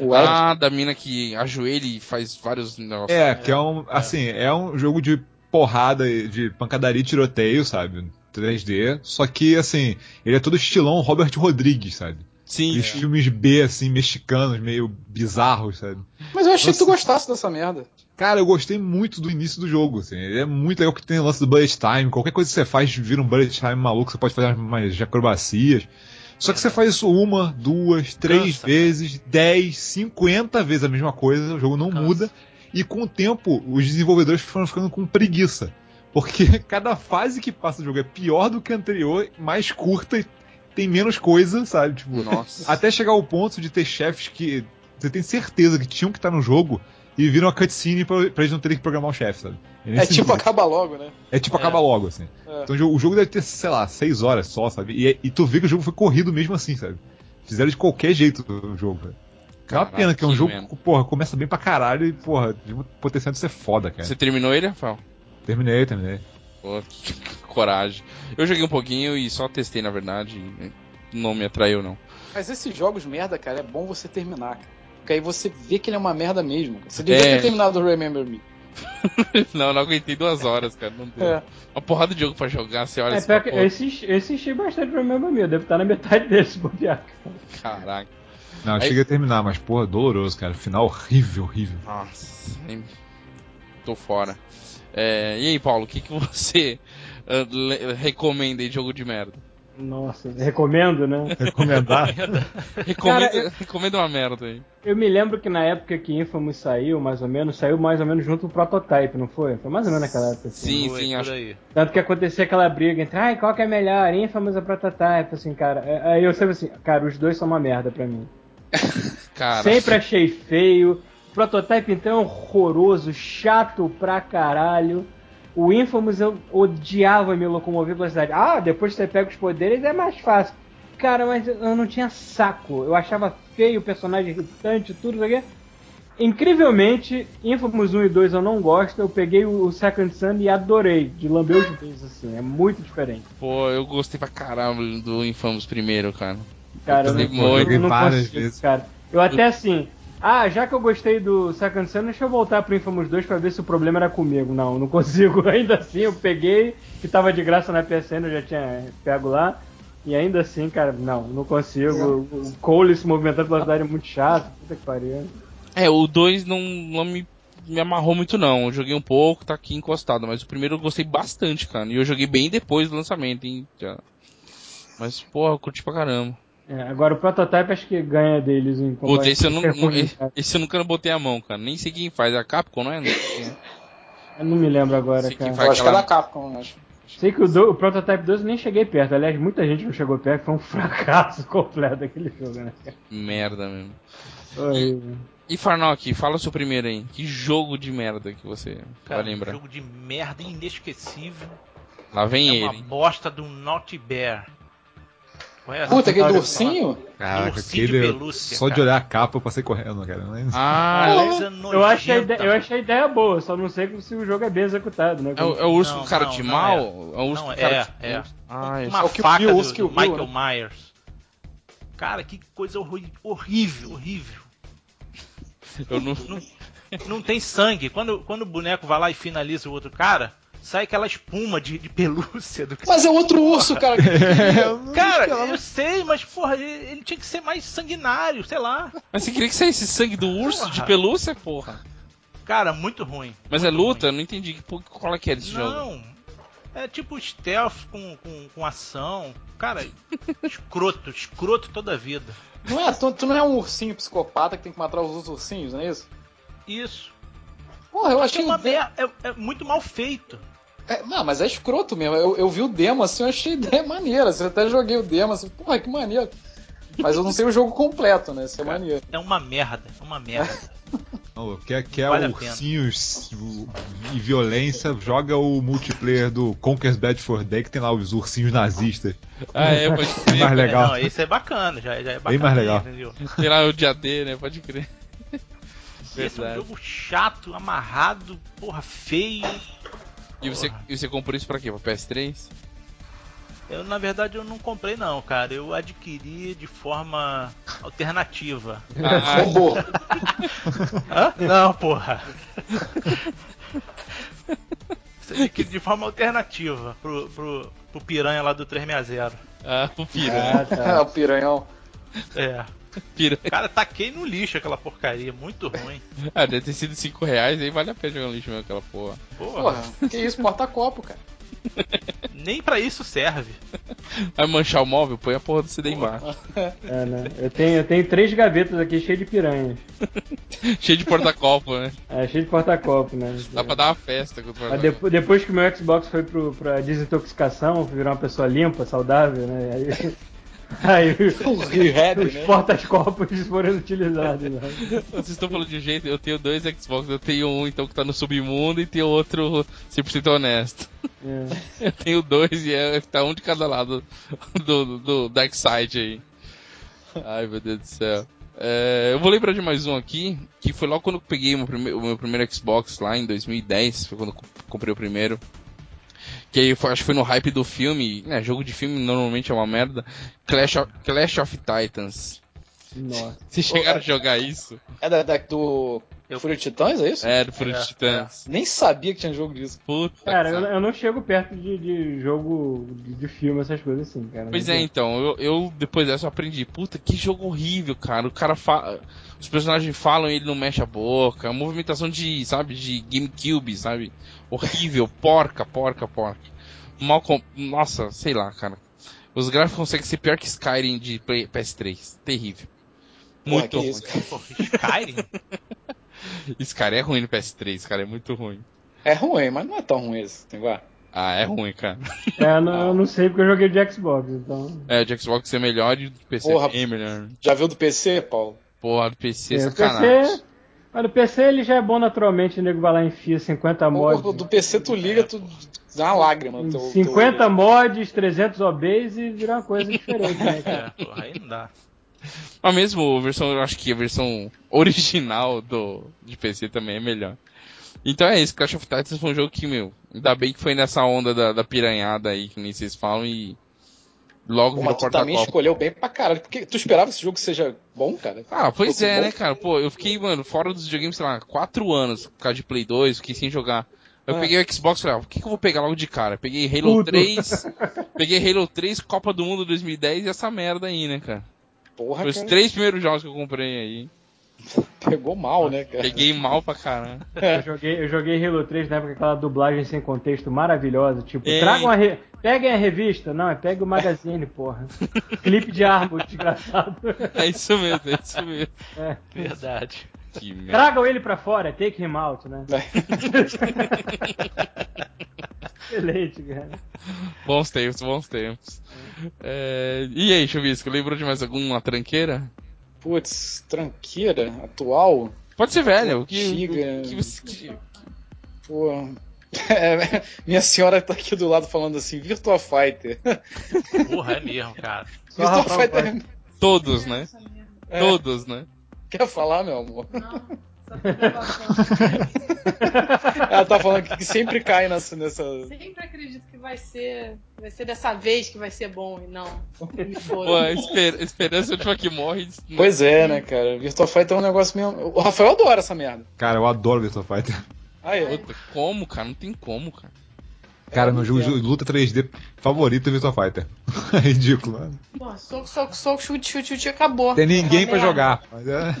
O Ed, Ah, da mina que ajoelha e faz vários negócios. É, que é um. Assim, é um jogo de porrada, de pancadaria e tiroteio, sabe? 3D. Só que, assim, ele é todo estilão Robert Rodrigues, sabe? Sim, Aqueles filmes B, assim, mexicanos, meio bizarros, sabe? Mas eu achei que tu Nossa. gostasse dessa merda. Cara, eu gostei muito do início do jogo, assim. Ele é muito legal que tem o lance do bullet time. Qualquer coisa que você faz vira um bullet time maluco, você pode fazer umas acrobacias. Só que você faz isso uma, duas, três Cansa. vezes, dez, cinquenta vezes a mesma coisa, o jogo não Cansa. muda. E com o tempo, os desenvolvedores foram ficando com preguiça. Porque [LAUGHS] cada fase que passa o jogo é pior do que a anterior, mais curta e tem menos coisa, sabe? Tipo, Nossa. até chegar ao ponto de ter chefes que você tem certeza que tinham que estar no jogo e viram a cutscene pra, pra eles não terem que programar o chefe, sabe? É nesse tipo, nível. acaba logo, né? É tipo, É. acaba logo, assim. É. Então o jogo, deve ter, sei lá, seis horas só, sabe? E, e tu vê que o jogo foi corrido mesmo assim, sabe? Fizeram de qualquer jeito o jogo, velho. É uma pena que é um jogo que, porra, começa bem pra caralho e, porra, tem um potencial de ser foda, cara. Você terminou ele, Rafael? Terminei, terminei. Pô, que coragem. Eu joguei um pouquinho e só testei, na verdade. e Não me atraiu, não. Mas esses jogos merda, cara, é bom você terminar, cara. Porque aí você vê que ele é uma merda mesmo. cara. Você devia É. ter terminado o Remember Me. [LAUGHS] não, não aguentei duas horas, cara. Não deu. É. Uma porrada de jogo pra jogar, você olha É, assim, pior que eu assisti, eu bastante pra meu amigo, deve estar na metade desse bobear. caraca. Não, eu Aí- cheguei a terminar, mas, porra, doloroso, cara. Final horrível, horrível. Nossa, nem- tô fora. É, e aí, Paulo, o que, que você le- recomenda aí de jogo de merda? Nossa, recomendo, né? Recomendar. Recomenda, Cara, recomenda uma merda aí. Eu me lembro que na época que Infamous saiu, mais ou menos, saiu mais ou menos junto com o Prototype, não foi? Foi mais ou menos naquela época. assim. Sim, Foi, sim, acho. aí. Tanto que acontecia aquela briga entre, ai, qual que é melhor, Infamous ou Prototype, assim, cara. É, Aí eu sempre assim, cara, os dois são uma merda pra mim. [LAUGHS] Cara, Sempre achei feio. Prototype então é horroroso, chato pra caralho. O Infamous eu odiava me locomover pela cidade. Ah, depois que você pega os poderes é mais fácil. Cara, mas eu não tinha saco. Eu achava feio o personagem irritante, tudo isso aqui. Incrivelmente, Infamous 1 e 2 eu não gosto. Eu peguei o Second Son e adorei. De lamber os beijos, assim. É muito diferente. pô, eu gostei pra caramba do Infamous primeiro, cara. Cara, eu também não, muito. eu não Várias consigo, vezes. cara. Eu até assim, ah, já que eu gostei do Second Son, deixa eu voltar pro Infamous 2 pra ver se o problema era comigo. Não, não consigo. [LAUGHS] Ainda assim, eu peguei, que tava de graça na PSN, eu já tinha pego lá. E ainda assim, cara, não, não consigo. O Cole se movimentando pela cidade é muito chato, puta que pariu. É, o 2 não, não me, me amarrou muito, não. Eu joguei um pouco, tá aqui encostado, mas o primeiro eu gostei bastante, cara. E eu joguei bem depois do lançamento, hein? Mas, porra, eu curti pra caramba. É, agora o Prototype acho que ganha deles em Puta, esse eu, não, É ruim, esse, esse eu nunca botei a mão, cara. Nem sei quem faz. A Capcom, não é? Eu não me lembro agora, Sei quem cara. faz. Eu acho que é da Capcom, eu acho. Sei que o, do- o Prototype 2 eu nem cheguei perto. Aliás, muita gente não chegou perto. Foi um [LAUGHS] fracasso completo aquele jogo, né? Merda mesmo. Horrível. E Farnock, fala o seu primeiro aí. Que jogo de merda que você Cara, vai lembrar? um jogo de merda inesquecível. Lá vem é ele. uma bosta do Naughty Bear. Conhece? Puta, aquele do ursinho? Caraca, ursinho de aquele. pelúcia, Só de cara. olhar a capa eu passei correndo, cara. Não é- Ah, Coisa Eu achei, ideia, eu achei a ideia boa, só não sei se o jogo é bem executado, né? é, o, é o urso Não, com cara não, de não mal? é. o urso Não, com cara é, de é. Ah, Uma É o Kill faca do, do Michael Myers. Cara, que coisa horrível, horrível. eu não. Não, não tem sangue. Quando, quando o boneco vai lá e finaliza o outro cara, sai aquela espuma de, de pelúcia do. Mas é outro urso, cara. Cara, [LAUGHS] eu sei, mas porra, ele, ele tinha que ser mais sanguinário, sei lá. Mas você queria que saísse sangue do urso de Porra. pelúcia, porra? Cara, muito ruim. Mas muito é luta? Eu ruim. não entendi. Qual é que é desse jogo? Não. É tipo stealth com, com, com ação. Cara, [LAUGHS] escroto, escroto toda a vida. Não é, tu, tu não é um ursinho psicopata que tem que matar os outros ursinhos, não é isso? Isso. Porra, eu É, achei. uma de- mer- é, é muito mal feito. É, não, mas é escroto mesmo. Eu, eu vi o demo assim, eu achei a [LAUGHS] ideia maneira. assim, Eu até joguei o demo assim, porra, que maneiro. Mas eu não sei o jogo completo, né? Isso é maneiro. É uma merda, é uma merda. [LAUGHS] Não, quer quer Vale ursinhos e violência, joga o multiplayer do Conker's Bad for Day, que tem lá os ursinhos nazistas. Ah, é, pode [LAUGHS] É crer. mais legal. Não, esse é bacana, já, já é bacana. Bem mais legal. Entendeu? Tem lá o dia D, né? Pode crer. Esse é um jogo chato, amarrado, porra, feio. E você, e você comprou isso pra quê? Pra PS3? Eu, na verdade, eu não comprei não, cara. Eu adquiri de forma alternativa. Ah, [LAUGHS] Robô. Hã? Não, porra. Você adquiri de forma alternativa pro, pro, pro piranha lá do 360. ah, o piranha. Ah, tá. o piranhão. É. [LAUGHS] piranha. Cara, taquei no lixo aquela porcaria, muito ruim. [LAUGHS] Ah, deve ter sido 5 reais, aí vale a pena jogar no lixo mesmo aquela porra. Porra. Porra, que isso, porta-copo, cara. [LAUGHS] Nem pra isso serve. Vai manchar o móvel? Põe a porra do CD embaixo. É, né? Eu tenho, eu tenho três gavetas aqui cheias de piranhas. Cheio de porta-copo, né? É, cheio de porta-copo, né? Dá pra dar uma festa com o Mas depois, depois que o meu Xbox foi pro, pra desintoxicação, virar uma pessoa limpa, saudável, né? Aí, aí [LAUGHS] O rehab, os né? porta-copos foram utilizados. Né? Vocês estão falando de um jeito, eu tenho dois Xbox, eu tenho um então que tá no submundo e tenho outro 100% honesto. É. Eu tenho dois e é, tá um de cada lado do, do, do Dark Side aí. Ai meu Deus do céu. É, eu vou lembrar de mais um aqui, que foi logo quando eu peguei o meu, prime- o meu primeiro Xbox lá em 2010, foi quando eu co- comprei o primeiro. Que aí foi, acho que foi no hype do filme, né? Jogo de filme normalmente é uma merda. Clash of, Clash of Titans. Nossa. Vocês chegaram a jogar isso? É da, da- do Fúria de Titãs, é isso? É, do Fúria É, de Titãs. Nem sabia que tinha jogo disso. Puta. Cara, eu, eu não chego perto de, de jogo de, de filme, essas coisas assim, cara. Pois Não é, tem- então, eu, eu depois dessa eu aprendi, puta, que jogo horrível, cara. O cara fala. Os personagens falam e ele não mexe a boca. A movimentação de, sabe, de GameCube, sabe? Horrível, porca, porca, porca. Mal com... Nossa, sei lá, cara. Os gráficos conseguem ser pior que Skyrim de Play- PS3. Terrível. Muito que ruim. isso, Skyrim? [LAUGHS] Skyrim é ruim no PS3, cara, é muito ruim. É ruim, mas não é tão ruim esse, tem igual. Ah, é ruim, cara. É, eu não, eu não sei porque eu joguei de Xbox, então. É, de Xbox é melhor e do PC Porra. é melhor. Já viu do PC, Paulo? Porra, do PC é É, o sacanagem. PC. Mas o PC ele já é bom naturalmente, o nego vai lá e enfia 50 mods. Porra, do PC tu liga, tu dá uma lágrima. no Teu, 50 teu... mods, 300 OBs e vira uma coisa diferente, né, cara? [LAUGHS] É, porra, aí não dá. Mas mesmo a versão, eu acho que a versão [LAUGHS] original do de PC também é melhor. Então é isso, Clash of Titans foi um jogo que, meu, ainda bem que foi nessa onda da, da piranhada aí, que nem vocês falam, e logo mas tu também escolheu bem pra caralho. Porque tu esperava que esse jogo seja bom, cara? Ah, pois é, bom? né, cara? Pô, eu fiquei, mano, fora dos videogames, sei lá, 4 anos por causa de Play 2, fiquei sem jogar. Eu Ah. peguei o Xbox e falei, ah, o que, que eu vou pegar logo de cara? Peguei Halo Tudo. 3, [LAUGHS] peguei Halo 3, Copa do Mundo 2010 e essa merda aí, né, cara? Porra, Foi os cara. três primeiros jogos que eu comprei aí. [LAUGHS] Pegou mal, né, cara? Peguei mal pra caramba. Eu joguei, eu joguei Halo 3 na época aquela dublagem sem contexto maravilhosa, tipo, Ei. tragam a re... peguem a revista, não, é pegue o magazine, porra. [LAUGHS] Clipe de árvore, desgraçado. É isso mesmo, é isso mesmo. É. Verdade. Que merda. Tragam ele pra fora, take him out, né? [LAUGHS] Excelente, cara. Bons tempos, bons tempos. É, E aí, Chuvisco, lembrou de mais alguma tranqueira? Putz, tranqueira, atual. Pode ser velho. O que, Antiga. o que você- que- Pô. [LAUGHS] É, minha senhora tá aqui do lado falando assim, Virtua Fighter. Porra, é mesmo, cara. [LAUGHS] Virtua Fighter. Todos, né? É, Todos, né? Quer falar, meu amor? Não. [LAUGHS] Ela tá falando que sempre cai nessa. nessa... Sempre acredito que vai ser. Vai ser dessa vez que vai ser bom e não. [LAUGHS] Me Pô, esper- esperança é última que morre. Pois é, né, cara? Virtua Fighter é um negócio mesmo. O Rafael adora essa merda. Cara, eu adoro Virtua Fighter. Ó. Puta, como, cara? Não tem como, cara. Cara, É, meu jogo de luta 3D favorito é Virtua Fighter. [LAUGHS] É ridículo, mano. Pô, soco, soco, soco, chute, chute, chute, acabou. Tem ninguém pra merda. jogar. Mas é...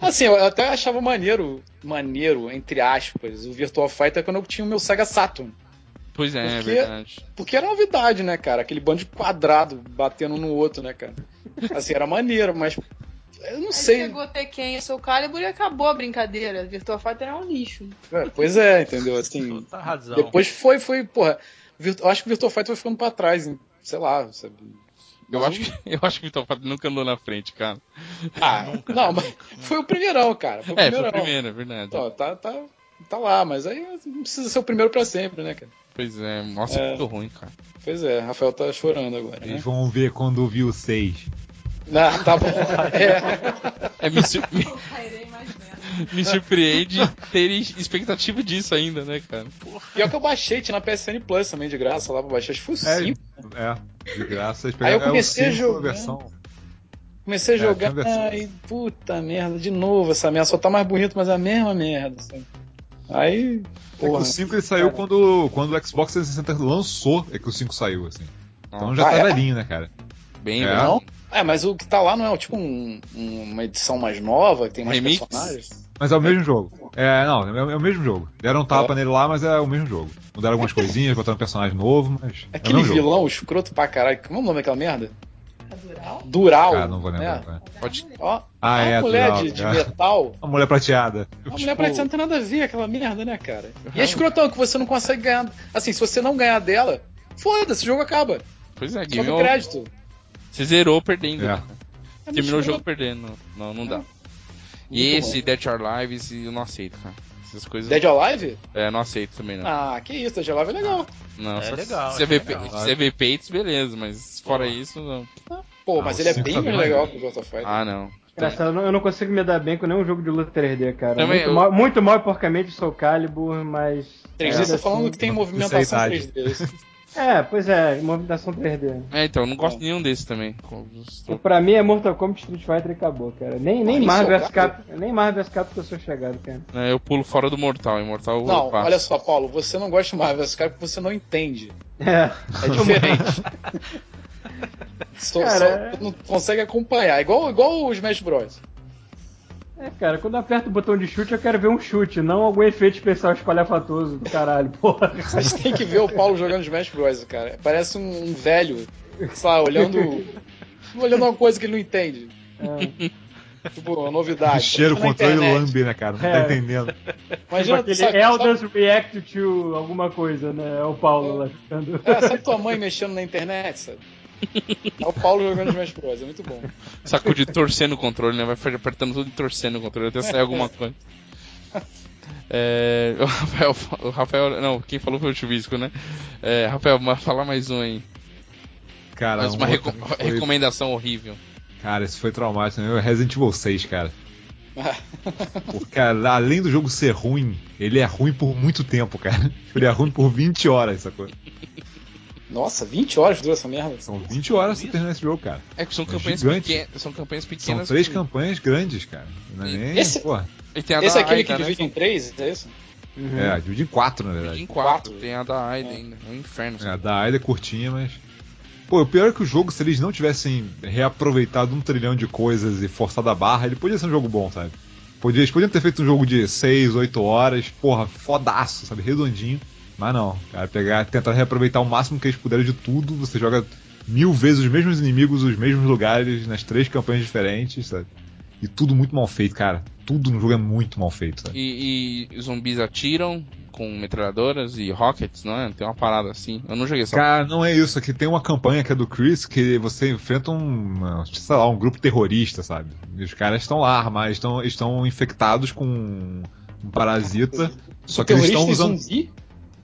Assim, eu até achava maneiro, maneiro, entre aspas, o Virtua Fighter quando eu tinha o meu Sega Saturn. Pois é, é Porque- verdade. Porque era novidade, né, cara? Aquele bando de quadrado batendo um no outro, né, cara? Assim, era maneiro, mas. Eu não Aí sei. chegou o Tekken e Soul Calibur e acabou a brincadeira. Virtua Fighter é um lixo. É, Pois é, entendeu? Assim. Toda razão. Depois foi, foi, porra. Virtu- Eu acho que o Virtua Fighter foi ficando pra trás, hein? sei lá, sabe? Eu acho que, [LAUGHS] eu acho que o Vitor Fighter nunca andou na frente, cara. Ah, [LAUGHS] não, mas foi o primeirão, cara. Foi o É, foi o primeiro, é verdade. Então, tá, tá, tá lá, mas aí não precisa ser o primeiro pra sempre, né, cara? Pois é, nossa, É. muito ruim, cara. Pois é, Rafael tá chorando agora, né? Eles vão ver quando viu o 6. Ah, tá bom. [LAUGHS] É, É, me, me, Cairei mais menos. Me surpreende ter expectativa disso ainda, né, cara? pior que eu baixei, tinha na PSN Plus também de graça lá pra baixar, acho que foi o É, 5. é, de graça. Aí eu é o comecei a cinco, jogar. versão. Comecei a É, jogar versão. e puta merda, de novo essa merda, só tá mais bonito, mas é a mesma merda. sabe? Aí, É que porra. o 5 ele saiu quando, quando o Xbox 360 lançou, é que o 5 saiu, assim. Então já Ah, tá é? velhinho, né, cara? Bem, É. Não? É, mas o que tá lá não é tipo um- um- uma edição mais nova, que tem mais Remix? personagens? Mas é o mesmo jogo. É, não, é, é o mesmo jogo. Deram um tapa nele lá, mas é o mesmo jogo. Mudaram algumas coisinhas, botaram um personagem novo, mas. é o Aquele jogo. vilão escroto pra caralho. Como é o nome daquela merda? É Dural? Dural. Ah, não vou lembrar. né? Pode... Ó, Ah, uma é, mulher Dural, de, de é. metal. [LAUGHS] Uma mulher prateada. Uma Tipo- mulher prateada não tem nada a ver aquela merda, né, cara? E é escrotão que você não consegue ganhar. Assim, se você não ganhar dela, foda-se, o jogo acaba. Pois é, Só game crédito. Você zerou perdendo. É. né? É Terminou o jogo perdendo. Não, não dá. E esse bom. Dead or Lives eu não aceito, cara. Essas coisas. Dead or Alive? É, não aceito também, não. Ah, que isso, Dead or Alive é legal. não é legal, Você é vê, legal. você vê peitos, beleza, mas fora isso, não. Pô, Ah, mas o ele é bem mais legal que o of Fire. Ah, não. Engraçado, eu não- consigo me dar bem com nenhum jogo de luta 3D, cara. Também muito, eu- mal, muito mal e porcamente Soul Calibur, mas. 3D, ainda você tá falando assim- que tem é movimentação idade. 3D. [LAUGHS] É, pois é, movimentação 3D. É, então, eu não gosto de nenhum desses também. Estou- Pra mim é Mortal Kombat Street Fighter e acabou, cara. Nem, nem Ah, nem Marvel vs Cap, nem Marvel vs Cap que eu sou chegado, cara. É, eu pulo fora do Mortal. Em Mortal eu Não, olha só, Paulo, você não gosta de Marvel vs. Capcom porque você não entende. É. É diferente. [LAUGHS] Só- Cara, só não consegue acompanhar. Igual, igual o Smash Bros. É, cara, quando eu aperto o botão de chute, eu quero ver um chute, não algum efeito especial espalhafatoso do caralho, porra. [LAUGHS] Vocês têm que ver o Paulo jogando Smash Bros, cara. Parece um, um velho, sei lá, olhando. olhando uma coisa que ele não entende. É. Tipo, uma novidade. Cheiro, Tá na controle lambe, né, cara? Não tá É. entendendo. Tipo Imagina, aquele sabe, Elders sabe, React to alguma coisa, né? É o Paulo lá ficando. é, sabe tua mãe mexendo na internet, sabe? [LAUGHS] É o Paulo jogando Smash Bros, é muito bom. Sacudir torcendo o controle, né? Vai apertando tudo e torcendo o controle até sair alguma [LAUGHS] coisa. É, [LAUGHS] o Rafael, o Rafael, não, quem falou foi o Chuvisco, né? É, Rafael, fala mais um aí. Cara, Mais um uma reco- foi- recomendação horrível. Cara, esse foi traumático. né? Resident Evil 6, cara. Porque, cara, além do jogo ser ruim, ele é ruim por muito tempo, cara. Ele é ruim por 20 horas, sacou? Nossa, 20 horas dura essa merda. São 20 horas pra terminar esse jogo, cara. É que são É campanhas pequenas. São campanhas São pequenas. três que- campanhas grandes, cara. Não é nem. Esse- Porra. E tem a Esse da é aquele Aida, que né? divide em três, é isso? Uhum. É, divide em quatro, na verdade. Em quatro. Quatro. Tem a da Aida ainda. É um inferno. É, a da Aida é curtinha, mas. Pô, o pior é que o jogo, se eles não tivessem reaproveitado um trilhão de coisas e forçado a barra, ele podia ser um jogo bom, sabe? Podia, eles podiam ter feito um jogo de 6, 8 horas, porra, fodaço, sabe? Redondinho. Mas não, cara, pegar, tentar reaproveitar o máximo que eles puderam de tudo, você joga mil vezes os mesmos inimigos, os mesmos lugares, nas três campanhas diferentes, sabe? E tudo muito mal feito, cara. Tudo no jogo é muito mal feito, sabe? E, e zumbis atiram com metralhadoras e rockets, não é? Tem uma parada assim. Eu não joguei essa. Cara, não é isso. Aqui tem uma campanha que é do Chris que você enfrenta um, sei lá, um grupo terrorista, sabe? E os caras estão lá armados, estão, estão infectados com um parasita. Só que eles estão e usando. zumbi?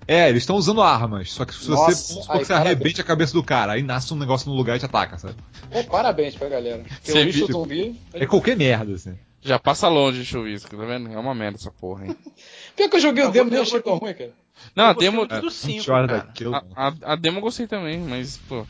É, eles estão usando armas. Só que se Nossa, você, que você parabéns. arrebente a cabeça do cara, aí nasce um negócio no lugar e te ataca, sabe? Pô, parabéns pra galera. Você viu? zumbi. É qualquer merda, assim. Já passa longe, chuvisco, tá vendo? É uma merda essa porra, hein? [LAUGHS] Pior que eu joguei o demo eu achei tão ruim, cara. Não, a Eu demo. muito do 20 5, horas cara. daquilo. A, a, a demo eu gostei também, mas, pô.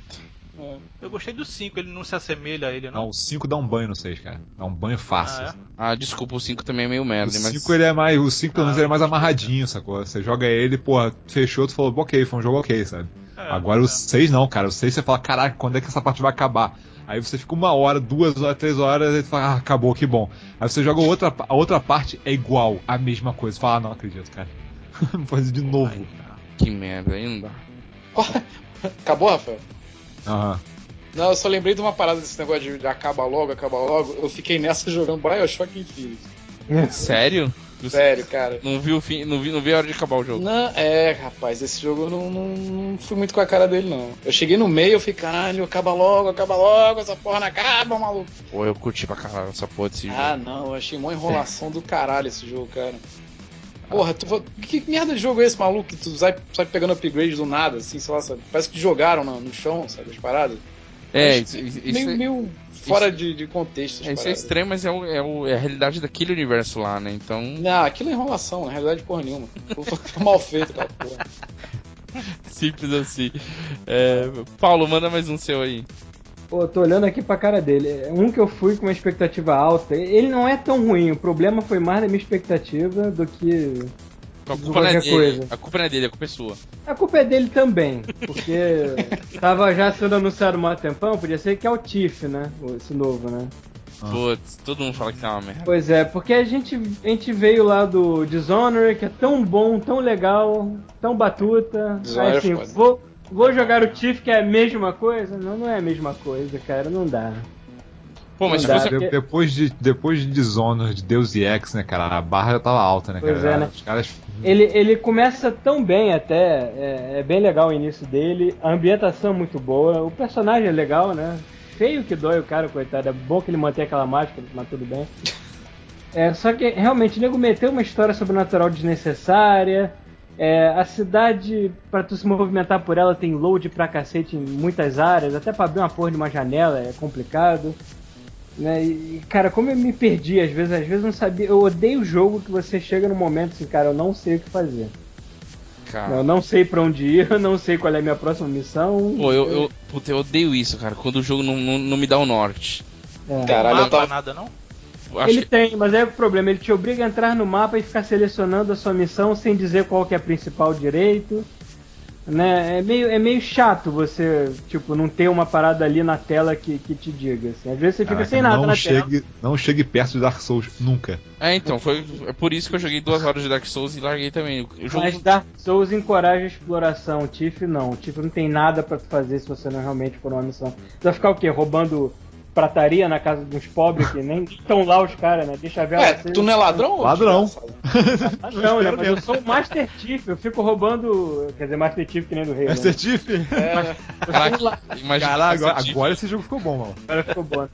É. Eu gostei do 5, ele não se assemelha a ele, não. Não, o 5 dá um banho no 6, cara. Dá um banho fácil. Ah, é? assim. Ah, desculpa, o 5 também é meio O merda, mas. 5 ele é mais. O 5 pelo menos Ah, ele é mais gostei amarradinho, sacou? Você joga ele, porra, fechou, tu falou, ok, foi um jogo ok, sabe? É, Agora o é. 6 não, cara. O 6 você fala, caraca, quando é que essa parte vai acabar? Aí você fica uma hora, duas horas, três horas, e tu fala, ah, acabou, que bom. Aí você joga outra, a outra parte, é igual, a mesma coisa. Você fala, ah, não acredito, cara. [LAUGHS] Faz de novo. Que merda, dá. Acabou, Rafael? Aham. Não, eu só lembrei de uma parada desse negócio de, acaba logo, acaba logo. Eu fiquei nessa jogando Bioshock Infinite. Sério? Sério, cara. Não vi o fim, não vi, não vi a hora de acabar o jogo. Não, é, rapaz, esse jogo eu não, não, não fui muito com a cara dele, não. Eu cheguei no meio, eu fiquei, caralho, acaba logo, acaba logo, essa porra não acaba, maluco. Pô, eu curti pra caralho essa porra desse Ah, jogo. não, eu achei uma enrolação do caralho esse jogo, cara. Porra, tu, que merda de jogo é esse, maluco? Que tu sai, sai pegando upgrade do nada, assim, sei lá, sabe? Parece que jogaram no, no chão, sabe, as paradas. É, isso, isso, isso meio, é- meio fora de, de contexto. é, isso é estranho, mas é, o- é, o- é a realidade daquele universo lá, né? Então. Não, aquilo é enrolação, na realidade, porra nenhuma. Foi mal feito aquela porra. [LAUGHS] Simples assim. É, Paulo, manda mais um seu aí. Pô, tô olhando aqui pra cara dele. Um que eu fui com uma expectativa alta. Ele não é tão ruim. O problema foi mais da minha expectativa do que. A culpa não é qualquer dele. coisa. A culpa não é dele, a culpa é sua. A culpa é dele também. Porque [LAUGHS] tava já sendo anunciado há um tempão. Podia ser que é o Tiff, né? Esse novo, né? Putz, todo mundo fala que tá uma merda. Pois é, porque a gente, a gente veio lá do Dishonored, que é tão bom, tão legal, tão batuta. Dishonored Aí é assim, foda. vou, vou jogar o Tiff, que é a mesma coisa? Não, não é a mesma coisa, cara, não dá. Pô, mas Não dá. De- depois, de, depois de Dishonored, de Deus e Ex, né, cara? A barra já tava alta, né, Pois cara? é, né? Os caras. Ele, ele começa tão bem até, é, é bem legal o início dele, a ambientação é muito boa, o personagem é legal, né? Feio que dói o cara, coitado, é bom que ele mantém aquela máscara, mas tudo bem. É, só que realmente o nego meteu uma história sobrenatural desnecessária. É, a cidade, pra tu se movimentar por ela, tem load pra cacete em muitas áreas, até pra abrir uma porra de uma janela é complicado. Né? E, cara, como eu me perdi às vezes, às vezes eu não sabia. Eu odeio o jogo que você chega no momento assim, cara, eu não sei o que fazer. Cara. Eu não sei pra onde ir, [LAUGHS] eu não sei qual é a minha próxima missão. Pô, eu, eu, puta, eu odeio isso, cara, quando o jogo não, não, não me dá o norte. É. Caralho, não eu tava- nada, não? Eu Acho Ele que- tem, mas é o problema, ele te obriga a entrar no mapa e ficar selecionando a sua missão sem dizer qual que é a principal direito. Né? É, meio, é meio chato você, tipo, não ter uma parada ali na tela que, que te diga. Assim. Às vezes você fica Caraca, sem nada não na tela. chegue, Não chegue perto de Dark Souls nunca. É, então, foi é por isso que eu joguei duas horas de Dark Souls e larguei também. O jogo Mas Dark Souls encoraja a exploração, Tiff não. Tiff não tem nada pra tu fazer se você não realmente for uma missão. Você vai ficar o quê? Roubando prataria na casa dos pobres que nem estão lá os caras, né? Deixa ver É, tu não é ladrão? Ladrão. Ah, não, né? Mas eu sou o Master Chief, eu fico roubando. Quer dizer, Master Chief que nem do rei. Né? Master Chief? É, sou um la- Imagina essa agora, agora esse jogo ficou bom, mano. Agora ficou bom.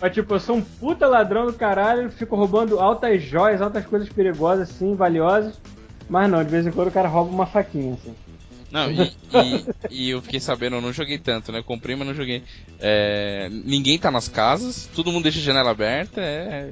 Mas tipo, eu sou um puta ladrão do caralho, fico roubando altas joias, altas coisas perigosas, assim, valiosas. Mas não, de vez em quando o cara rouba uma faquinha, assim. Não, e, e- e eu fiquei sabendo, eu não joguei tanto, né? Comprei, mas não joguei. É, ninguém tá nas casas, todo mundo deixa a janela aberta, é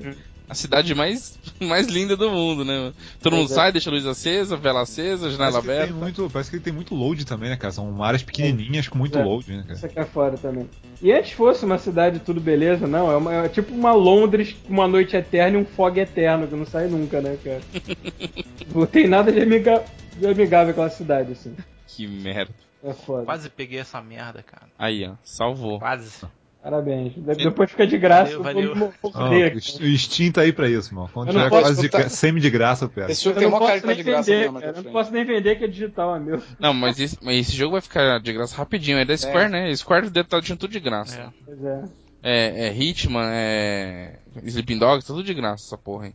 a cidade mais, [LAUGHS] mais linda do mundo, né? Todo mundo é. sai, deixa a luz acesa, vela acesa, janela Parece que, aberta. tem muito, parece que ele tem muito load também, né, cara? São áreas pequenininhas com muito É. load, né, cara? Isso aqui é fora também. E antes fosse uma cidade tudo beleza, não, é, uma- é tipo uma Londres com uma noite eterna e um fog eterno, que não sai nunca, né, cara? [LAUGHS] não tem nada de, amiga, de amigável aquela cidade, assim. Que merda. É foda. Quase peguei essa merda, cara. Aí, ó, salvou. Quase. Parabéns. De- Depois fica de graça. Valeu, eu valeu. morder o aqui. o Steam tá aí pra isso, mano. Quando tiver posso quase gra- semi de graça, eu pego. esse jogo Eu tem não uma cara posso que tá nem de graça vender, mesmo. cara. Eu não posso nem vender que é digital, é meu. Não, mas esse, mas esse jogo vai ficar de graça rapidinho. É da Square, né? Square deve estar deixando tudo de graça. É. Pois é. É, é Hitman, é. Sleeping Dogs, tá tudo de graça essa porra aí.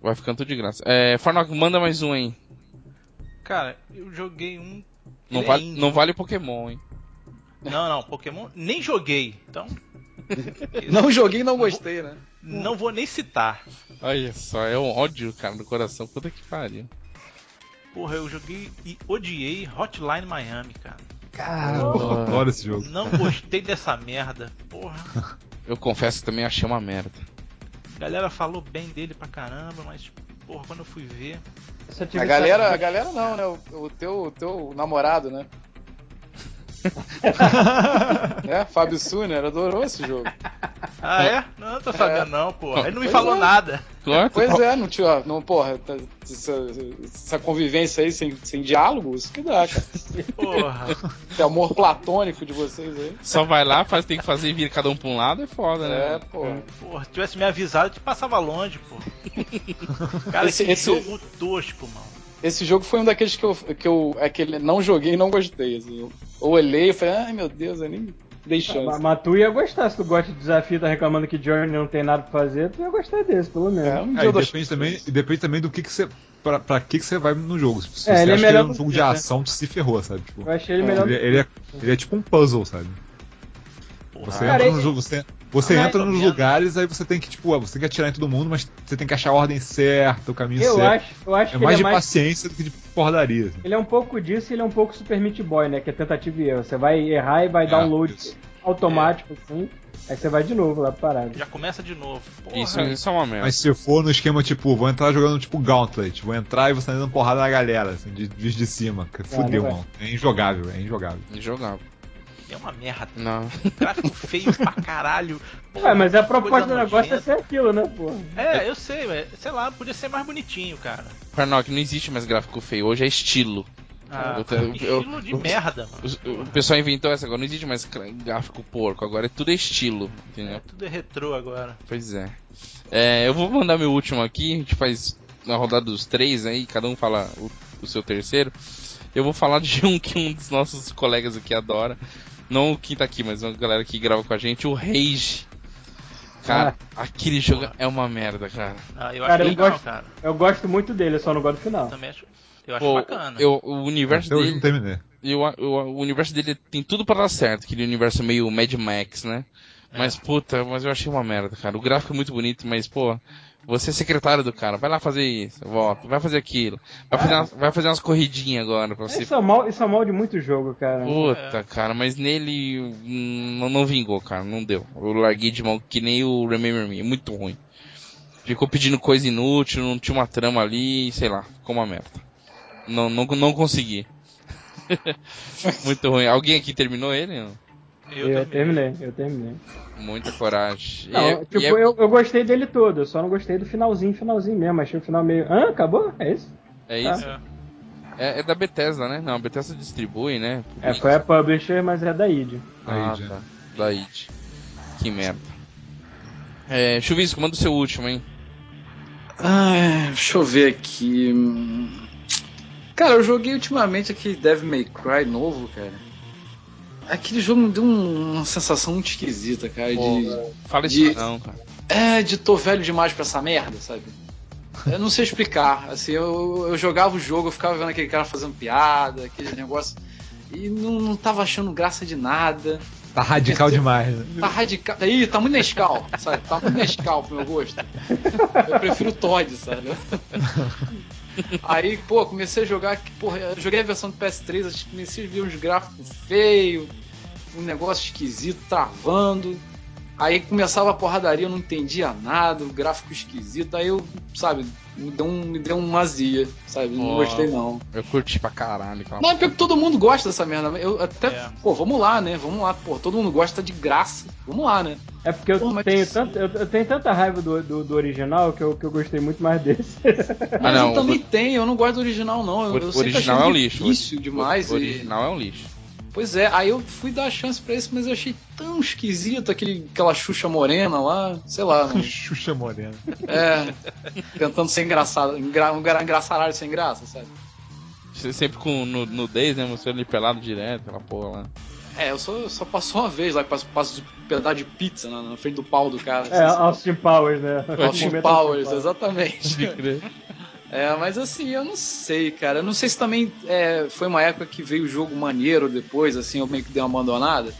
Vai ficando tudo de graça. É, Farnock, manda mais um aí. Cara, eu joguei um. Não é vale, indie. não vale Pokémon, hein? Não, não, Pokémon nem joguei. Então, [LAUGHS] Não joguei e não gostei, né? não vou nem citar. Olha só, é um ódio, cara, no coração. Puta que pariu. Porra, eu joguei e odiei Hotline Miami, cara. Cara, eu adoro esse jogo. Não gostei dessa merda. Porra. Eu confesso que também achei uma merda. A galera falou bem dele pra caramba, mas, porra, quando eu fui ver. A galera, a galera não, né? O, o teu, o teu namorado, né? É, Fábio Suner adorou esse jogo. Ah, é? Não, tô sabendo não, porra. Ele não me Pois falou é. nada. Claro, Pois é, não tinha. Não, porra, tá- essa, essa convivência aí sem, sem diálogo, isso que dá, cara. Porra. Esse amor platônico de vocês aí. Só vai lá, faz, tem que fazer e vira cada um pra um lado, é foda, É, né? porra. Porra, se tivesse me avisado, eu te passava longe, pô. [LAUGHS] Cara, Esse- esse, esse- jogo tosco, mano. Esse jogo foi um daqueles que eu, que eu é que não joguei e não gostei. Assim. Eu olhei e falei, ai meu Deus, eu nem dei Mas, chance. mas tu ia gostar, se tu gosta de desafio, tá reclamando que Journey não tem nada pra fazer, tu ia gostar desse, pelo menos. É, um É, e depende também, e depende também do que, que você. Pra, pra que, que você vai no jogo. Se É, você ele é acha melhor que é um jogo que, de né? ação, tu se ferrou, sabe? Tipo, Eu achei ele melhor ele, ele é, ele é tipo um puzzle, sabe? Você Cara, entra ele- no jogo, você, você Ah, entra nos menos. lugares, aí você tem que, tipo, você tem que atirar em todo mundo, mas você tem que achar a ordem certa, o caminho Eu certo. acho, eu acho É que mais ele de é mais. paciência do que de porradaria. assim. Ele é um pouco disso e ele é um pouco Super Meat Boy, né? Que é tentativa e erro. Você vai errar e vai dar É, um load isso. automático, assim. Aí você vai de novo lá pra parada. Já começa de novo. Porra. Isso, isso é uma merda. Mas se for no esquema, tipo, vou entrar jogando tipo Gauntlet, vou entrar e você tá dando porrada na galera, assim, de, de, de cima. Fudeu, mano. É injogável, é injogável. Injogável. É uma merda. Não. Gráfico feio pra caralho. Porra, Ué, mas a proposta do negócio é ser aquilo, né, pô? É, eu sei, mas sei lá, podia ser mais bonitinho, cara. Farnock, não existe mais gráfico feio, hoje é estilo. Ah, Eu eu- estilo de eu- merda, mano. O pessoal inventou essa, agora não existe mais gráfico porco, agora é tudo estilo, entendeu? É, tudo é retrô agora. Pois é. É, Eu vou mandar meu último aqui, a gente faz na rodada dos três aí, cada um fala o, o seu terceiro. Eu vou falar de um que um dos nossos colegas aqui adora. Não quem tá aqui, mas uma galera que grava com a gente, o Rage. Cara, aquele jogo é uma merda, cara. Ah, eu Cara, acho eu gosto- cara. Eu gosto muito dele, eu só não gosto do final. Também acho, eu acho Pô, bacana. eu- o universo Até hoje dele. não terminei. E o, o, o universo dele tem tudo pra dar certo, aquele universo meio Mad Max, né? Mas puta, mas eu achei uma merda, cara. O gráfico é muito bonito, mas pô, você é secretário do cara, vai lá fazer isso, volta, vai fazer aquilo, vai fazer, umas, vai fazer umas corridinhas agora pra você. Isso é, mal, isso é mal de muito jogo, cara. Puta, cara, mas nele hum, não, não vingou, cara, não deu. Eu larguei de mão que nem o Remember Me, é muito ruim. Ficou pedindo coisa inútil, não tinha uma trama ali, sei lá, ficou uma merda. Não, não, não consegui. [LAUGHS] muito ruim. Alguém aqui terminou ele? Não? Eu, Eu, terminei. terminei, eu terminei. Muita coragem. Não, é- tipo, e é- eu, eu gostei dele todo, eu só não gostei do finalzinho, finalzinho mesmo. Achei o final meio. Hã? Acabou? É isso? é isso. É. É, é da Bethesda, né? Não, a Bethesda distribui, né? É, foi a publisher, mas é da id. Ah, tá. Da id. Que merda. É, Chuvisco, manda o seu último, hein? Ah, deixa eu ver aqui. Cara, eu joguei ultimamente aquele Devil May Cry novo, cara. Aquele jogo me deu um- uma sensação muito esquisita, cara. De, Fala isso De- não, cara. é, de tô velho demais pra essa merda, sabe? Eu não sei explicar. Assim, eu, eu jogava o jogo, eu ficava vendo aquele cara fazendo piada, aquele negócio. E não, não tava achando graça de nada. Tá radical demais, né? Tá radical. Ih, tá muito Nescau, sabe? Tá muito Nescau pro meu gosto. Eu prefiro o Todd, sabe? Aí, pô, comecei a jogar. Porra, joguei a versão do PS3, acho que comecei a ver uns gráficos feios, um negócio esquisito, travando. Aí começava a porradaria, eu não entendia nada, o gráfico esquisito. Aí eu, sabe, me deu, um, me deu uma azia, sabe? Não Ó. gostei não. Eu curti pra caralho aquela Não, é porque todo mundo gosta dessa merda. Eu até, É. pô, vamos lá, né? Vamos lá, pô, todo mundo gosta de graça. Vamos lá, né? É porque eu, Pô, mas- tenho, tanto, eu, eu tenho tanta raiva do, do, do original que eu, que eu gostei muito mais desse. Mas não, eu também o- tenho, eu não gosto do original, não. Eu, O- eu original é um lixo. difícil O- demais. O e- original é um lixo. Pois é, aí eu fui dar chance pra esse, mas eu achei tão esquisito aquele, aquela Xuxa morena lá, sei lá. não- [LAUGHS] Xuxa Morena. é, tentando ser engraçado, engra, um gra- engraçaralho sem graça, sabe? Você sempre com nu- nudez, né? Mostrando ele pelado direto, aquela porra lá. É, eu só, só passo uma vez lá, passo, passo um pedaço de pizza na, na frente do pau do cara. É, Austin Powers, né? Austin Powers, Austin exatamente. [LAUGHS] É, mas assim, eu não sei, cara. Eu não sei se também é, foi uma época que veio o jogo maneiro depois, assim, eu meio que dei uma abandonada.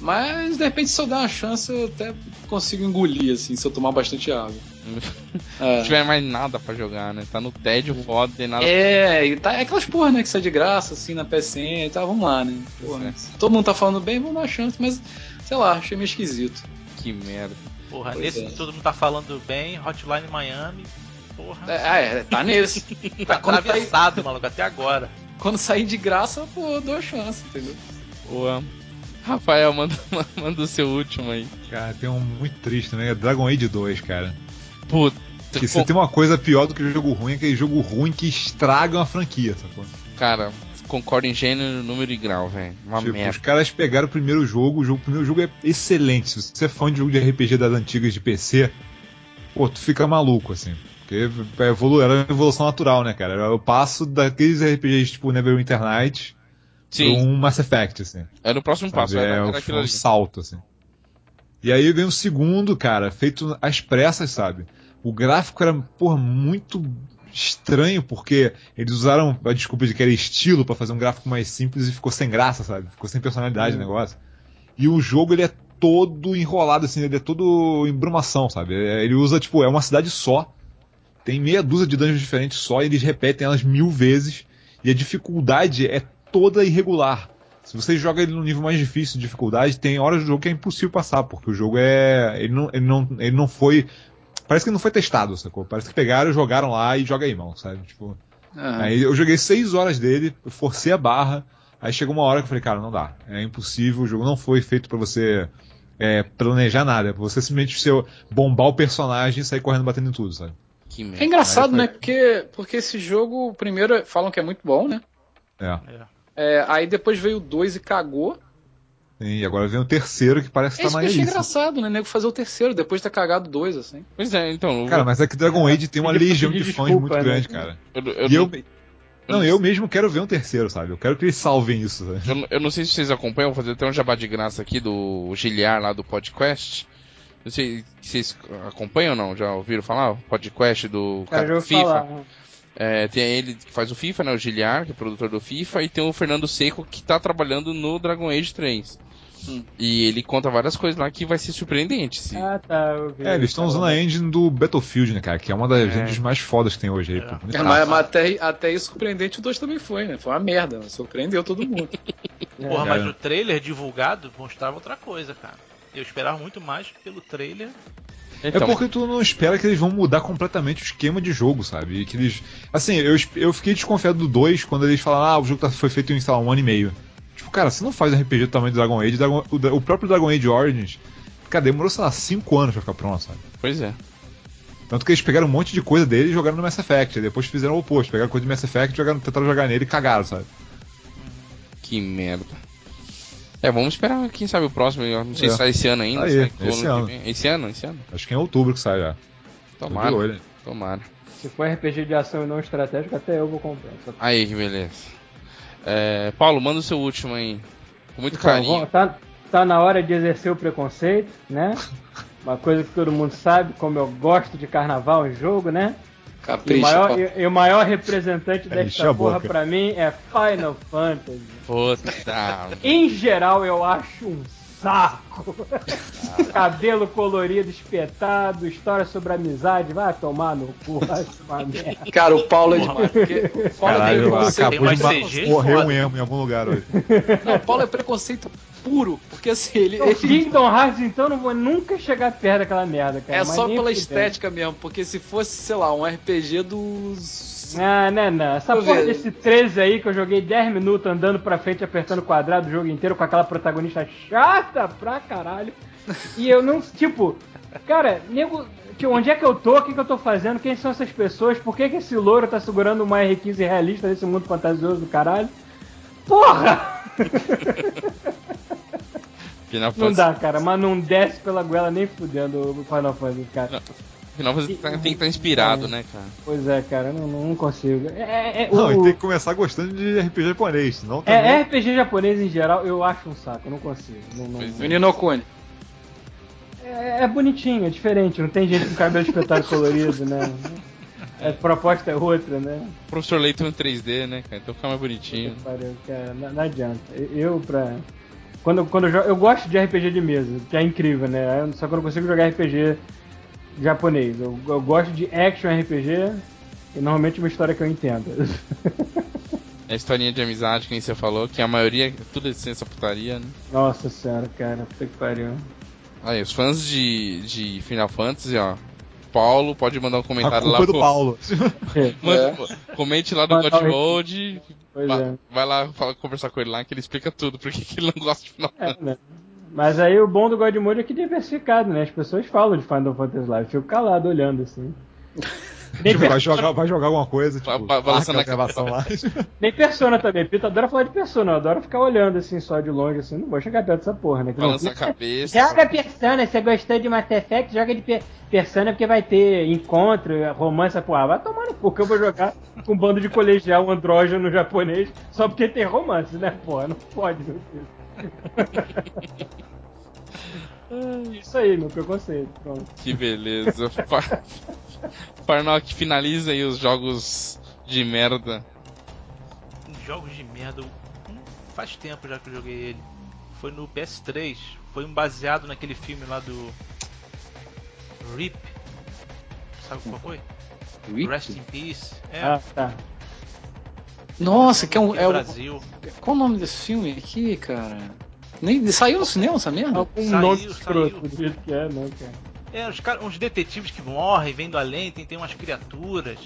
Mas de repente, se eu der uma chance, eu até consigo engolir, assim, se eu tomar bastante água. [LAUGHS] Não É, tiver mais nada pra jogar, né? Tá no tédio foda, tem nada. é, e tá, é aquelas porra, né, que sai de graça, assim, na PSN e tal, vamos lá, né? Porra, É. se todo mundo tá falando bem, vamos dar uma chance, mas sei lá, achei meio esquisito. Que merda. Porra, Pois nesse é. que todo mundo tá falando bem, Hotline Miami, porra. É, é, tá nesse. [LAUGHS] Tá sair- atravessado, maluco, até agora. Quando sair de graça, pô, eu dou a chance, entendeu? Boa. Rafael, manda, [LAUGHS] manda o seu último aí. Cara, tem um muito triste também, é Dragon Age 2, cara. Puta. Que se tem uma coisa pior do que jogo ruim, é aquele jogo ruim que estraga uma franquia, sacou? Cara, concordo em gênero, número e grau, velho. Uma tipo, merda. os caras pegaram o primeiro jogo, o, jogo, o primeiro jogo é excelente. Se você é fã de jogo de RPG das antigas de PC, pô, tu fica maluco, assim. Porque é evolu era uma evolução natural, né, cara? Era o passo daqueles RPGs tipo Neverwinter Nights pra Sim, um Mass Effect, assim. era o próximo passo, Sabe? era, é, era foi aquilo um ali. salto, assim. E aí vem o segundo, cara, feito às pressas, sabe? O gráfico era, porra, muito estranho, porque eles usaram a desculpa de que era estilo pra fazer um gráfico mais simples e ficou sem graça, sabe? Ficou sem personalidade o negócio. E o jogo, ele é todo enrolado, assim, ele é todo embrumação, sabe? É, Ele usa, tipo, é uma cidade só, tem meia dúzia de dungeons diferentes só, e eles repetem elas mil vezes, e a dificuldade é toda irregular. Se você joga ele no nível mais difícil de dificuldade, tem horas do jogo que é impossível passar, porque o jogo é. Ele não, ele não, ele não foi. Parece que não foi testado, sacou? Parece que pegaram, jogaram lá e joga aí, mão, sabe? Tipo. Ah, Aí eu joguei 6 horas dele, eu forcei a barra, aí chegou uma hora que eu falei, cara, não dá. É impossível, o jogo não foi feito pra você é, planejar nada, é pra você simplesmente seu, bombar o personagem e sair correndo batendo em tudo, sabe? Que É merda. engraçado, Aí foi- né? Porque, porque esse jogo, primeiro, falam que é muito bom, né? É. É. É, aí depois veio o 2 e cagou. E agora vem o terceiro que parece que Esse tá que eu achei engraçado, né? Nego fazer o terceiro depois de ter cagado dois, assim. Pois é, então. Cara, mas é que Dragon Age tem uma legião de fãs desculpa, muito né? grande, cara. eu, eu, E eu, não- não, eu mesmo quero ver um terceiro, sabe? Eu quero que eles salvem isso. eu, não- eu não sei se vocês acompanham, vou fazer até um jabá de graça aqui do Giliar lá do podcast. Não sei se vocês acompanham ou não, já ouviram falar? O podcast do Cara, FIFA. falar. É, tem ele que faz o FIFA, né? O Giliar, que é produtor do FIFA, e tem o Fernando Seco que tá trabalhando no Dragon Age 3. Hum. E ele conta várias coisas lá que vai ser surpreendente. Se... Ah, tá, eu vi. É, eles estão usando a engine do Battlefield, né, cara? Que é uma das engines mais fodas que tem hoje aí. É. É, mas, mas até, até isso surpreendente o 2 também foi, né? Foi uma merda, surpreendeu todo mundo. [LAUGHS] Porra, mas o trailer divulgado mostrava outra coisa, cara. Eu esperava muito mais pelo trailer. É Então, porque tu não espera que eles vão mudar completamente o esquema de jogo, sabe? E que eles. Assim, eu, eu fiquei desconfiado do 2 quando eles falaram, ah, o jogo tá- foi feito em, sei lá, um ano e meio. Tipo, cara, você não faz RPG do tamanho do Dragon Age. Dragon- o, o próprio Dragon Age Origins, cara, demorou, sei lá, 5 anos pra ficar pronto, sabe? Pois é. Tanto que eles pegaram um monte de coisa dele e jogaram no Mass Effect. e depois fizeram o oposto, pegaram coisa de Mass Effect, jogaram, tentaram jogar nele e cagaram, sabe? Que merda. É, vamos esperar, quem sabe o próximo. Eu não sei É. se sai esse ano ainda. Aí, esse ano. Esse ano, esse ano. Acho que é em outubro que sai já. De Tomara, olho. tomara. Se for RPG de ação e não estratégico, até eu vou comprar. Só- Aí, que beleza. É, Paulo, manda o seu último aí. Com muito Então, carinho. tá, tá na hora de exercer o preconceito, né? [LAUGHS] Uma coisa que todo mundo sabe, como eu gosto de carnaval em jogo, né? E o Capricha. maior, pô. e, e o maior representante É, enche desta a porra pra mim é Final Fantasy. Puta. Em geral, eu acho um saco. [LAUGHS] Cabelo colorido, espetado, história sobre amizade, vai tomar no cu, vai tomar merda. Cara, o Paulo é demais. Porque o Paulo é Caralho, preconceito. acabou mais de CG, morrer foda. um emo em algum lugar hoje. Não, o Paulo é preconceito puro. Porque assim, ele. Então, ele- Kingdom Hearts, então, não vou nunca chegar perto daquela merda, cara. É só pela estética mesmo, porque se fosse, sei lá, um RPG dos. Não, não, não. Essa Deixa eu porra ver. desse 13 aí que eu joguei 10 minutos andando pra frente, apertando quadrado o jogo inteiro com aquela protagonista chata pra caralho. E eu não, tipo, cara, nego. Tipo, onde é que eu tô? O que, que eu tô fazendo? Quem são essas pessoas? Por que, que esse louro tá segurando uma R15 realista nesse mundo fantasioso do caralho? Porra! Final Não dá, cara, mas não desce pela goela nem fudendo o Final Fantasy, cara. Final Fantasy tá- tem que estar inspirado, né, cara? Pois é, cara, não, não consigo. É, é, é, Não, o- e tem que começar gostando de RPG japonês, senão também... É, RPG japonês em geral, eu acho um saco, eu não consigo. Não, não- Pois Menino Okune. é, é bonitinho, é diferente, não tem gente com cabelo espetado [LAUGHS] colorido, né? A proposta é outra, né? O professor Leito em 3D, né, cara? Então fica mais bonitinho. Pariu, cara, não, não adianta. Eu, pra. Quando, quando eu, jogo, eu gosto de RPG de mesa, que é incrível, né? Só que eu não consigo jogar RPG japonês. Eu, eu gosto de action RPG e normalmente uma história que eu entendo. A historinha de amizade que nem você falou, que a maioria, tudo é licença putaria, né? Nossa senhora, cara, puta que pariu. Aí, os fãs de, de Final Fantasy, ó. Paulo, pode mandar um A comentário culpa lá é do pro- Paulo. [LAUGHS] Manda- Comente lá no Manda God Mode. Pois Vai, é. vai lá fala- conversar com ele lá que ele explica tudo, porque que [LAUGHS] ele não gosta de Final É, Fantasy. né? Mas aí o bom do God Mode é que é diversificado, né? As pessoas falam de Final Fantasy Live, eu fico calado olhando assim. [LAUGHS] Tipo, vai, jogar, vai jogar alguma coisa, tipo, Vai- vai balançando a gravação lá. [LAUGHS] nem Persona também. Pito adora falar de Persona, eu adoro ficar olhando assim só de longe, assim. Não vou chegar perto dessa porra, né? Balança a cabeça. Joga Persona, você gostou de Mass Effect, joga de Pe- Persona porque vai ter encontro, romance, porra. Vai tomar no cu que eu vou jogar com um bando de colegial andrógeno japonês só porque tem romance, né, porra? Não pode, meu Deus. Isso aí, meu preconceito. Pronto. Que beleza. Fa- Farnock, finaliza aí os jogos de merda. Jogos de merda. Faz tempo já que eu joguei ele. Foi no PS3. Foi um baseado naquele filme lá do. Rip. Sabe qual foi? Rest in Peace. É. Ah, tá. Nossa, que é um. É no o, Brasil. qual o nome desse filme aqui, cara? Nem, saiu no cinema essa merda? Algum Saiu, nome escroto do jeito que é, né, cara? É, os, cara, uns detetives que morrem, vêm do além, tem, tem umas criaturas.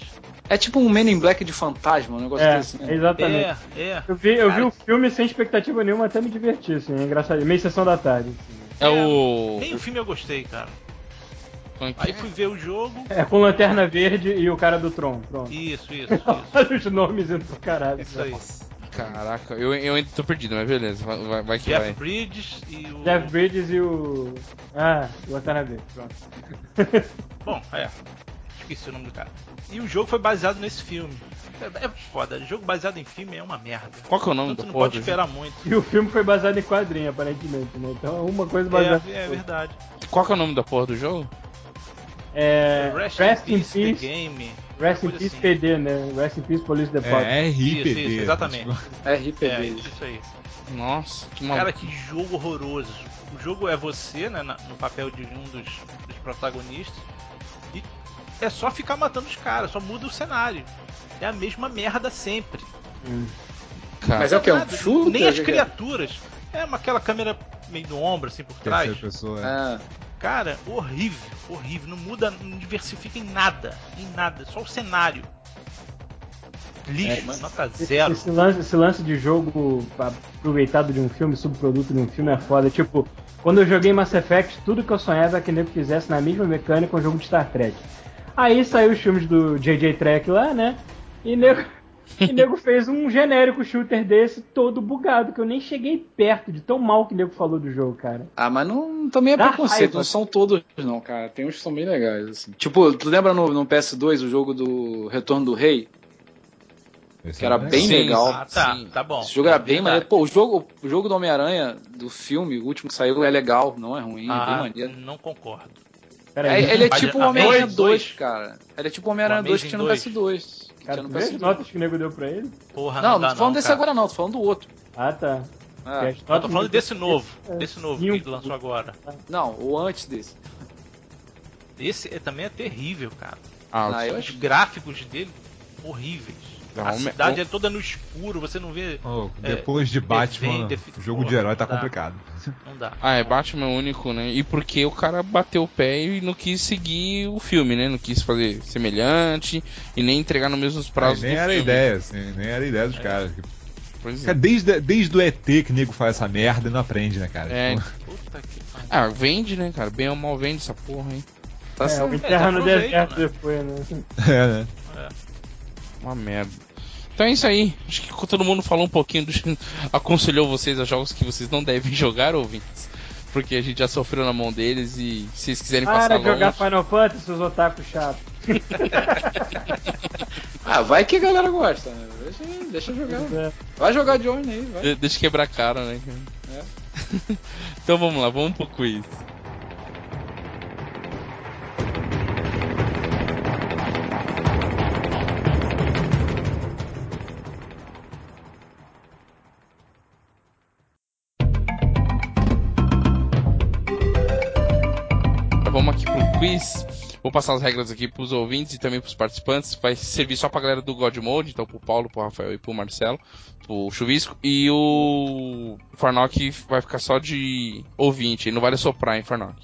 É tipo um Men in Black de fantasma, um negócio É, desse. né? exatamente. É, é. Eu vi, eu vi o filme sem expectativa nenhuma, até me diverti, assim, é engraçado. Meio sessão da tarde. assim. É o. Nem o filme eu gostei, cara. É Aí é? fui ver o jogo. É com Lanterna Verde e o cara do Tron, pronto. Isso, isso, [LAUGHS] isso. Olha os nomes indo pro caralho. Isso aí. Caraca, eu, eu ainda tô perdido, mas beleza, vai, vai, vai que Jeff vai. Bridges e o. Jeff Bridges e o. Ah, o Watanabe. Pronto. [LAUGHS] Bom, é. Esqueci o nome do cara. E o jogo foi baseado nesse filme. É, é foda, jogo baseado em filme é uma merda. Qual que é o nome Então do não porra pode esperar muito. E o filme foi baseado em quadrinho, aparentemente, né? Então é uma coisa baseada. É, é verdade. jogo? Qual que é o nome da porra do jogo? É. Rest, Rest in in Peace, Peace. The Game. Rest in Peace assim. PD, né? Rest in Peace Police Department. É, RIPD. Isso, isso, exatamente. Tipo, RPD. É, isso aí. Nossa, que Cara, maluco. que jogo horroroso. O jogo é você, né, no papel de um dos, dos protagonistas. E é só ficar matando os caras, só muda o cenário. É a mesma merda sempre. Hum. Cara, Mas é o que? Um Nada, shooter? Nem as é? criaturas. É uma, aquela câmera meio no ombro, assim, por trás. pessoa. é. Ah, Cara, horrível, horrível. Não muda, não diversifica em nada. Em nada, só o cenário. Lixo, É, mas- nota zero. Esse lance, esse lance de jogo aproveitado de um filme, subproduto de um filme é foda. Tipo, quando eu joguei Mass Effect, tudo que eu sonhava é que nego fizesse na mesma mecânica um jogo de Star Trek. Aí saiu os filmes do JJ Trek lá, né? E nego, e nego fez um genérico shooter desse todo bugado, que eu nem cheguei perto de tão mal que o nego falou do jogo, cara. Ah, mas não, também é Dá preconceito, raiva. não são todos não, cara. Tem uns que são bem legais, assim. Tipo, tu lembra no, no PS2 o jogo do Retorno do Rei? Esse que era é bem Sim. legal. Ah, tá, Sim. tá bom. Esse jogo era bem Verdade. maneiro. Pô, o jogo, o jogo do Homem-Aranha, do filme, o último que saiu, é legal, não é ruim, é bem Ah, maneiro. não concordo. É, ele é tipo o Homem-Aranha Amazing 2, 2, cara. Ele é tipo o Homem-Aranha O 2 que tinha no Amazing PS2. Cara, tu vê as PS2. notas que o nego deu pra ele? Porra, Não, não, não tô falando não, desse cara. agora não, tô falando do outro. Ah, tá. Ah, Eu tô falando desse novo. É, Desse novo cinco. que lançou agora. não, o antes desse. Esse é- também é terrível, cara. ah, Os gráficos dele, horríveis. Não, a cidade é toda no escuro, você não vê. Oh, É, depois de Batman, o jogo de herói tá dá. complicado. Não dá. Ah, é Batman único, né? E porque o cara bateu o pé e não quis seguir o filme, né? Não quis fazer semelhante e nem entregar nos mesmos prazos nem do era a filme. ideia, assim, nem era a ideia dos caras. Pois é. Cara, desde, desde o ET que o nego faz essa merda e não aprende, né, cara? É. Tipo, Puta que pariu. Ah, vende, né, cara? Bem ou mal vende essa porra, hein? Tá É, certo. o Enterra no deserto né? depois, né? [LAUGHS] é, né? Uma merda. Então é isso aí. Acho que todo mundo falou um pouquinho, do... [LAUGHS] aconselhou vocês a jogos que vocês não devem jogar, ouvintes. Porque a gente já sofreu na mão deles e se vocês quiserem passar Para de jogar longe... Final Fantasy, seus otakus chatos. [LAUGHS] Ah, vai que a galera gosta, né? Deixa, deixa jogar. É. Vai jogar Journey aí, vai. de- Deixa quebrar a cara, né? É. [LAUGHS] então vamos lá, vamos pro quiz. Quiz. Vou passar as regras aqui pros ouvintes e também pros participantes. Vai servir só pra galera do God Mode, então pro Paulo, pro Rafael e pro Marcelo, pro Chuvisco. E o Farnock vai ficar só de ouvinte, ele não vale soprar, hein, Farnock.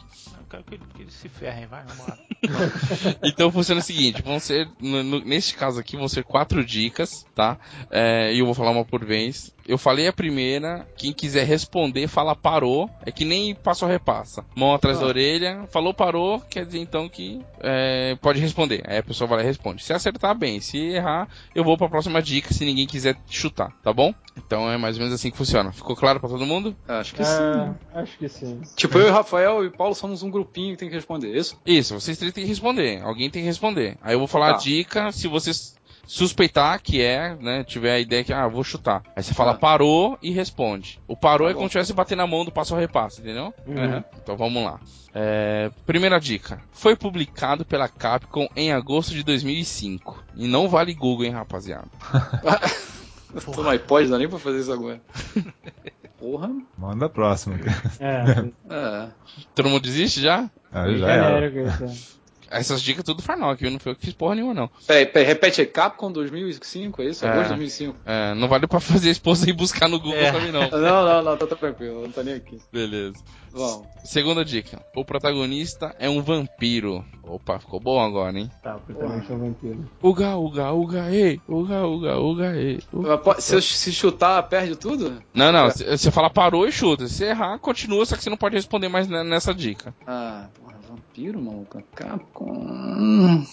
Eu quero que, que eles se ferrem, vai, vamos lá. [LAUGHS] Então funciona o seguinte, vão ser, no- no- neste caso aqui, vão ser quatro dicas, tá? É, e eu vou falar uma por vez. Eu falei a primeira, quem quiser responder, fala parou, é que nem passa ou repassa. Mão atrás Ah. da orelha, falou parou, quer dizer então que é, pode responder. Aí a pessoa vai lá e responde. Se acertar, bem. Se errar, eu vou pra próxima dica, se ninguém quiser chutar, tá bom? Então é mais ou menos assim que funciona. Ficou claro pra todo mundo? Acho que sim. Ah, acho que sim. Tipo, eu, Rafael e Paulo somos um grupinho que tem que responder isso? Isso, vocês três têm que responder. Alguém tem que responder. Aí eu vou falar Tá. a dica, se vocês suspeitar que é, né, tiver a ideia que, ah, vou chutar. Aí você fala Tá. parou e responde. O parou Tá é como se tivesse bater na mão do passo ao repasse, entendeu? Uhum. Então vamos lá. É, primeira dica. Foi publicado pela Capcom em agosto de 2005. E não vale Google, hein, rapaziada. [LAUGHS] IPod, não dá nem pra fazer isso agora. [LAUGHS] Porra. Manda a próxima. cara. É, É. Todo mundo desiste já? Ah, já era. genérico isso. é. Essas dicas tudo Farnock, viu? Não foi eu que fiz porra nenhuma, não. Peraí, peraí, repete aí. Capcom 2005, é isso? É. Agosto de 2005. É, não vale pra fazer a esposa ir buscar no Google É. também, [LAUGHS] não. Não, não, não, tá, tá tranquilo, não tá nem aqui. Beleza. Vamos. Segunda dica. O protagonista é um vampiro. Opa, ficou bom agora, hein? Tá, o protagonista é um vampiro. Uga, uga, uga, e. Uga, uga, uga, e. uga. Se eu se chutar, perde tudo? Não, não. c- Você fala parou e chuta. Se errar, continua, só que você não pode responder mais ne- nessa dica. Ah, porra, vampiro, maluco. Capcom.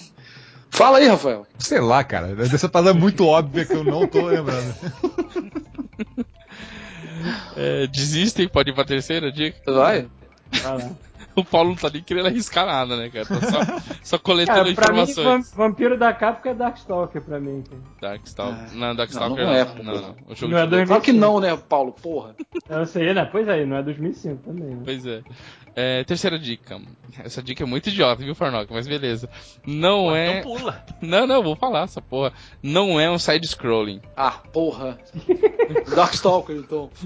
Fala aí, Rafael. Sei lá, cara. Dessa parada muito óbvia que eu não tô lembrando. [LAUGHS] É, desistem, pode ir pra terceira dica? Vai? Lá. [LAUGHS] O Paulo não tá nem querendo arriscar nada, né, cara? Tá só, só coletando Cara, pra mim, informações. vam- Vampiro da Capcom é Darkstalker pra mim. cara. Darkstalker. Ah, não, Darkstalker não, não é, não. não, não. O jogo Não é de- dois- Claro que não, né, Paulo? Porra. Eu sei, né? Pois aí, não é 2005 também. Né? Pois é. É, Terceira dica. Essa dica é muito idiota, viu, Farnock? Mas beleza. Não Pô, é. Então pula. Não, não, vou falar essa porra. Não é um side-scrolling. Ah, porra. Darkstalker, então. [LAUGHS]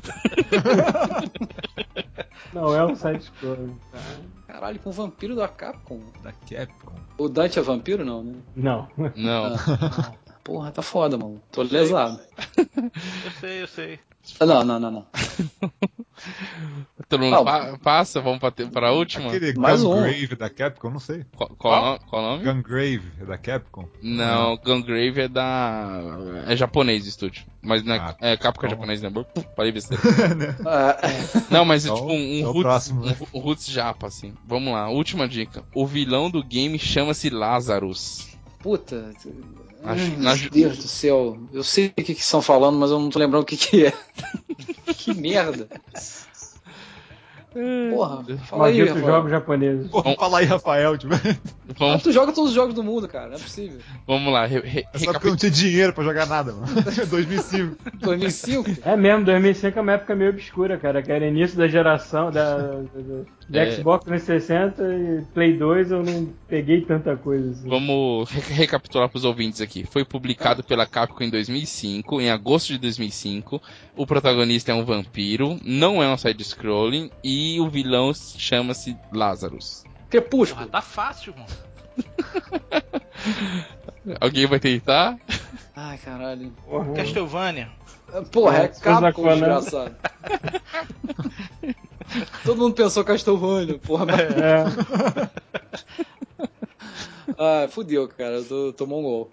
Não, é um side-scroller. Caralho, com o vampiro da Capcom. Da Capcom. O Dante é vampiro, não, né? Não. Não. Porra, tá foda, mano. Tô lesado. Eu sei, eu sei. Ah, Não, não, não, não. [LAUGHS] Todo mundo Não. pa- passa, vamos pra, pra última? Aquele Mais um. Gungrave da Capcom, não sei. Qual, qual, qual o nome? Gungrave é da Capcom? Não, Gungrave é da. É japonês o estúdio. Mas não é, Ah, é Capcom é japonês, né? Pum, Falei besteira. Ah, [LAUGHS] Não, mas é Então, tipo um, um é roots, próximo, né? um, um roots japa, assim. Vamos lá, última dica. O vilão do game chama-se Lazarus. Puta. Acho- Meu Deus do céu. Eu sei o que, que estão falando, mas eu não tô lembrando o que, que é. [LAUGHS] que merda. Porra, fala aí, Rafael. jogos japoneses. Pô, fala aí, Rafael. Tipo, é Ah, Vamos, tu joga todos os jogos do mundo, cara. Não é possível. vamos lá, re, re, só porque eu não tinha dinheiro pra jogar nada, mano. [LAUGHS] 2005. 2005? É mesmo, 2005 é uma época meio obscura, cara. Que era início da geração da, da, da É. Xbox 360 e Play 2 eu não peguei tanta coisa assim. Vamos re- recapitular para os ouvintes aqui. Foi publicado pela Capcom em 2005, em agosto de 2005. O protagonista é um vampiro, não é um side-scrolling e o vilão chama-se Lazarus. Porra, Crepúsculo. tá fácil, mano. [LAUGHS] Alguém vai tentar? Ai, caralho. Porra. Castlevania. Porra, é É, Conan. desgraçado. [LAUGHS] Todo mundo pensou Castlevania, porra, mas... É, [LAUGHS] Ah, fudeu, cara. Eu tô, tô mongol.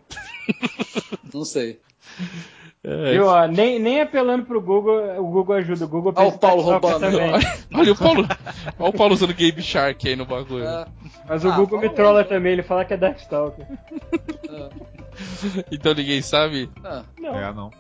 Não sei. É, viu, ó, nem, nem apelando pro Google, o Google ajuda. O Google Ó, o pensa Paulo roubando. também. [LAUGHS] Olha o Paulo, olha o Paulo usando Game Shark aí no bagulho. É, Mas o Ah, Google me trola aí. também, ele fala que é Darkstalker. é. [LAUGHS] Então ninguém sabe. Ah, Não. É, não.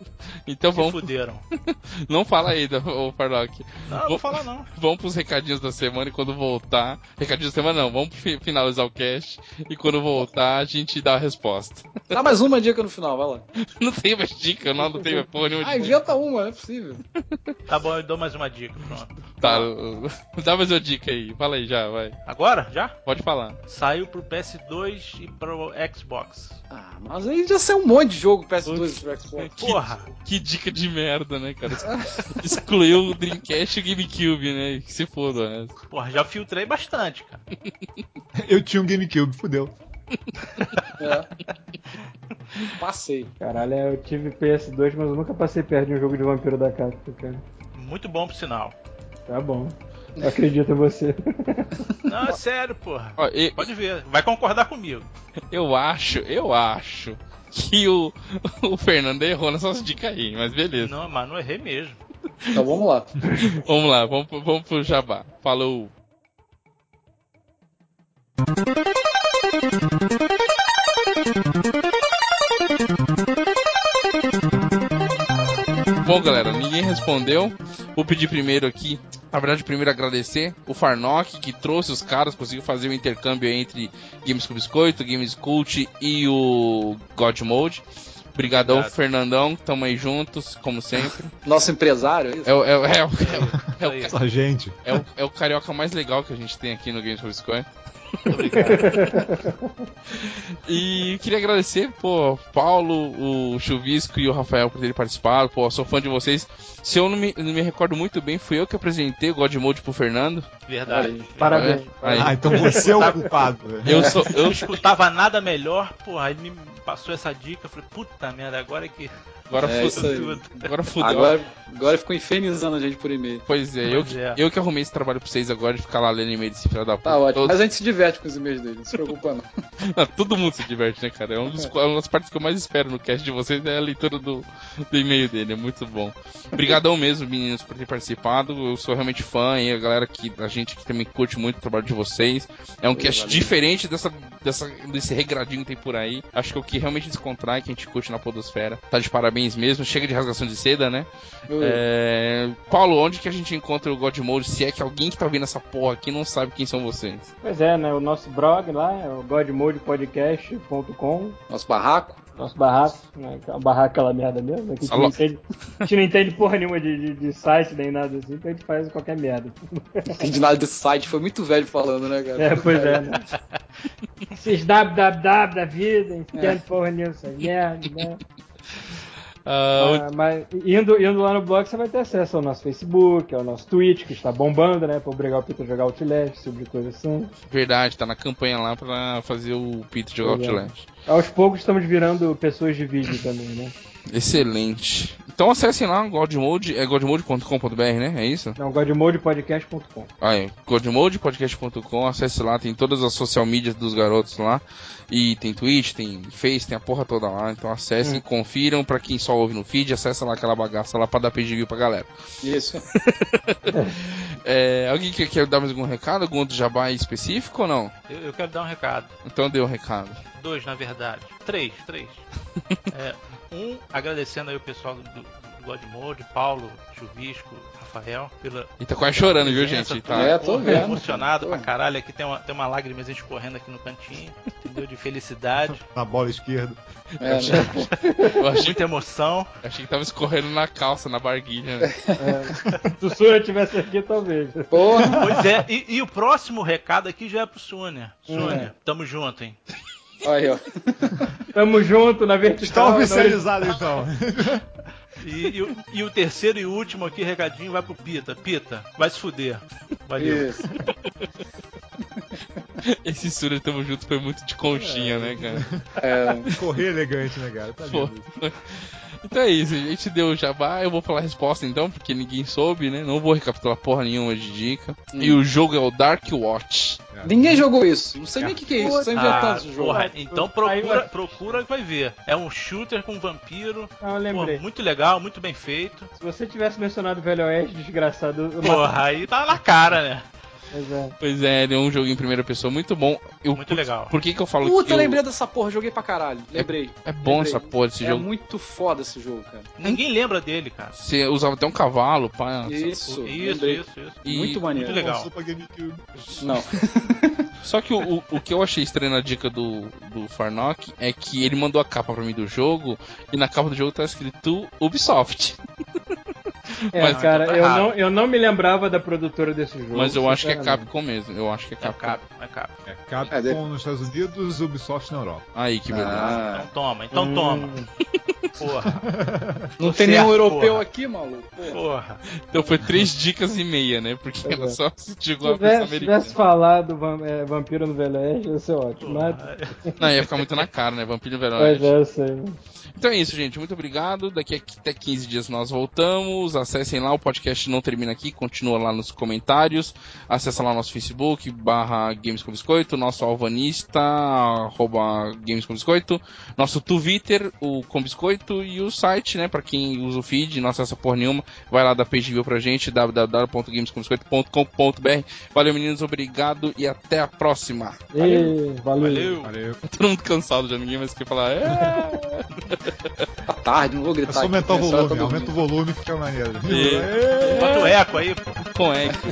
Então Se vamos, fuderam. [LAUGHS] não fala aí, o Farlock. Não, não vou falar não. [LAUGHS] Vamos pros recadinhos da semana e quando voltar. Recadinhos da semana não, vamos finalizar o cast e quando voltar a gente dá a resposta. Dá mais uma dica no final, vai lá. Não tem mais dica, não, não tem mais porra nenhuma. Ah, inventa uma, não é possível. Tá bom, eu dou mais uma dica, pronto. Tá, dá mais uma dica aí. Fala aí já, vai. Agora? Já? Pode falar. Saiu pro PS2 e pro Xbox. Ah, mas aí já saiu um monte de jogo PS2 pro Xbox. Porra! Que dica de merda, né, cara? Excluiu o Dreamcast e o GameCube, né? Que se foda, né? Porra, já filtrei bastante, cara. [LAUGHS] Eu tinha um GameCube, fudeu. É. Passei. Caralho, eu tive PS2, mas eu nunca passei perto de um jogo de vampiro da Capcom, cara. Muito bom por sinal. Tá bom. Eu acredito em você. [LAUGHS] Não, é sério, porra. Ó, e- Pode ver, vai concordar comigo. eu acho, eu acho que o, [LAUGHS] o Fernando errou nessas dicas aí, mas beleza. Não, mas não errei mesmo. Então vamos lá. [LAUGHS] Vamos lá, vamos, vamos pro Jabá. Falou. Bom, galera, ninguém respondeu. Vou pedir primeiro aqui, na verdade, primeiro agradecer o Farnock que trouxe os caras, conseguiu fazer o intercâmbio entre Games com Biscoito, Games Cult e o God Mode. Obrigadão, Obrigado. Fernandão, tamo aí juntos, como sempre. [LAUGHS] Nosso empresário, é isso? É, o- é, o- é, o- é, o- é, o- Isso Só gente. é o, é o carioca mais legal que a gente tem aqui no Games for Square. Obrigado. E queria agradecer, pô, Paulo, o Chuvisco e o Rafael por terem participado. Pô, sou fã de vocês. Se eu não me, não me recordo muito bem, fui eu que apresentei o God Mode pro Fernando. Verdade. Aí. Parabéns. Aí. Ah, então você é o culpado. velho. Eu sou. Eu não Eu, escutava nada melhor, porra, aí me passou essa dica, eu falei, puta merda, agora é que. agora [LAUGHS] É fudeu. Agora fudeu. Agora, agora ficou infernizando a gente por e-mail. Pois é, eu, Pois é. eu que arrumei esse trabalho pra vocês agora de ficar lá lendo e-mail desse filho da puta. Tá ótimo. todo, Mas a gente se diverte diverte com os e-mails dele, não se preocupa não. [LAUGHS] Não, todo mundo se diverte, né, cara? É um dos, uma das partes que eu mais espero no cast de vocês é a leitura do, do e-mail dele, é muito bom. Obrigadão [LAUGHS] mesmo, meninos, por ter participado. Eu sou realmente fã e a galera que a gente que também curte muito o trabalho de vocês. É um cast valeu. diferente dessa, dessa, desse regradinho que tem por aí. Acho que é o que realmente descontrai, que a gente curte na Podosfera. Tá de parabéns mesmo. Chega de rasgação de seda, né? É... Paulo, onde que a gente encontra o God Mode? Se é que alguém que tá ouvindo essa porra aqui não sabe quem são vocês. Pois é, né? O nosso blog lá é o godmodepodcast.com. Nosso barraco. Nosso barraco, né? A barraca é aquela merda mesmo. né, Que a, gente não entende, a gente não entende porra nenhuma de, de, de site nem nada assim, então a gente faz qualquer merda. Não entendi nada desse site, foi muito velho falando, né, cara? É, pois é, né? [LAUGHS] Esses www da vida, entende porra nenhuma dessa merda, né? Ah, Ah, mas indo, indo lá no blog você vai ter acesso ao nosso Facebook, ao nosso Twitch, que está bombando, né? Pra obrigar o Peter a jogar Outlast, esse tipo de coisa assim. verdade, tá na campanha lá pra fazer o Peter jogar Pois é. Outlast. Aos poucos estamos virando pessoas de vídeo também, né? Excelente. Então acessem lá Godmode, é godmode.com.br, né? É isso? Não, godmodepodcast.com. Ah, é. Godmodepodcast.com, acesse lá, tem todas as social medias dos garotos lá. E tem Twitch, tem Face, tem a porra toda lá. Então acessem, confiram. Pra quem só ouve no feed, acessa lá aquela bagaça lá pra dar page view pra galera. Isso. [LAUGHS] É, alguém quer, quer dar mais algum recado? Algum outro jabá específico ou não? Eu, eu quero dar um recado. Então dê um recado. Dois, na verdade. Três, três. [LAUGHS] É, um, agradecendo aí o pessoal do, do, do God Mode, Paulo, Chuvisco, Rafael, pela. E tá quase chorando, viu, gente? Tá. É, tô vendo. emocionado Tô. pra caralho. Aqui tem uma, tem uma lágrima escorrendo aqui no cantinho, entendeu? De felicidade, [LAUGHS] Na bola esquerda. É, né? Eu achei, muita emoção. achei que tava escorrendo na calça, na barguilha. né? É, [LAUGHS] se o Sônia tivesse aqui, talvez. Porra. Pois é, e, e o próximo recado aqui já é pro Sônia. Hum. Sônia, tamo junto, hein? Aí, ó. Tamo junto na Está vertical. na oficializado então. [LAUGHS] E, e o- e o terceiro e último aqui, recadinho, vai pro Pita. Pita, vai se fuder. Valeu. Isso. [LAUGHS] Esse Surya Tamo Junto foi muito de conchinha, né, cara? É, Correr elegante, né, cara? Tá lindo. Então é isso, a gente deu o jabá, eu vou falar a resposta então, porque ninguém soube, né? Não vou recapitular porra nenhuma de dica. E o jogo é o Dark Watch. ninguém jogou isso. Não sei nem o que, que é isso. Inventando Ah, esse jogo. porra, então procura, procura que vai ver. É um shooter com vampiro. Ah, eu Pô, lembrei. muito legal, muito bem feito. Se você tivesse mencionado o Velho Oeste, desgraçado. eu Porra, aí tá na cara, né? É. Pois é, ele é um jogo em primeira pessoa muito bom. Eu, Muito por, legal. Por que que eu falo Puta, que eu- lembrei dessa porra, joguei pra caralho. Lembrei. é bom Lembrei. essa porra desse É jogo? muito foda esse jogo, cara. Ninguém lembra dele, cara. Você usava até um cavalo, pá. Isso, Isso, isso, isso. E- Muito maneiro. Muito legal. Não. [LAUGHS] Só que o, o, o que eu achei estranho na dica do, do Farnock é que ele mandou a capa pra mim do jogo e na capa do jogo tá escrito Ubisoft. [LAUGHS] É, Mas- cara, então tá eu, não, eu não me lembrava da produtora desse jogo. Mas eu acho que é. Capcom mesmo. Eu acho que é É Capcom. Cap, é Cap. É, Capcom É, de- nos Estados Unidos, Ubisoft na Europa. Aí, que beleza. Ah, Então toma, então Hum. toma. [LAUGHS] Porra. não Tô tem nenhum europeu porra. aqui, maluco. Porra. Porra. Então foi três dicas e meia, né? Porque Pois era é. só Se igual a tivesse, americana. tivesse falado é, Vampiro no Velho Oeste, ia ser ótimo. Mas. Não, ia ficar muito na cara, né? Vampiro Velho pois Oeste. é, eu sei. né? Então é isso, gente. Muito obrigado. Daqui a até 15 dias nós voltamos. Acessem lá, o podcast não termina aqui, continua lá nos comentários. Acesse lá nosso Facebook, barra Games com Biscoito, nosso alvanista, arroba Games com Biscoito, nosso Twitter, o Com Biscoito, e o site, né? Pra quem usa o feed, não acessa porra nenhuma, vai lá dar page view pra gente, www.gamescombiscoito.com.br. Valeu, meninos, obrigado e até a próxima. E, valeu. Valeu. Valeu. Todo mundo cansado já, ninguém mais quer falar. É. Tá tarde, não vou É gritar. só aqui, aumentar o pessoal, volume, aumenta o volume fica maneiro. É. Bota o eco aí. Com eco.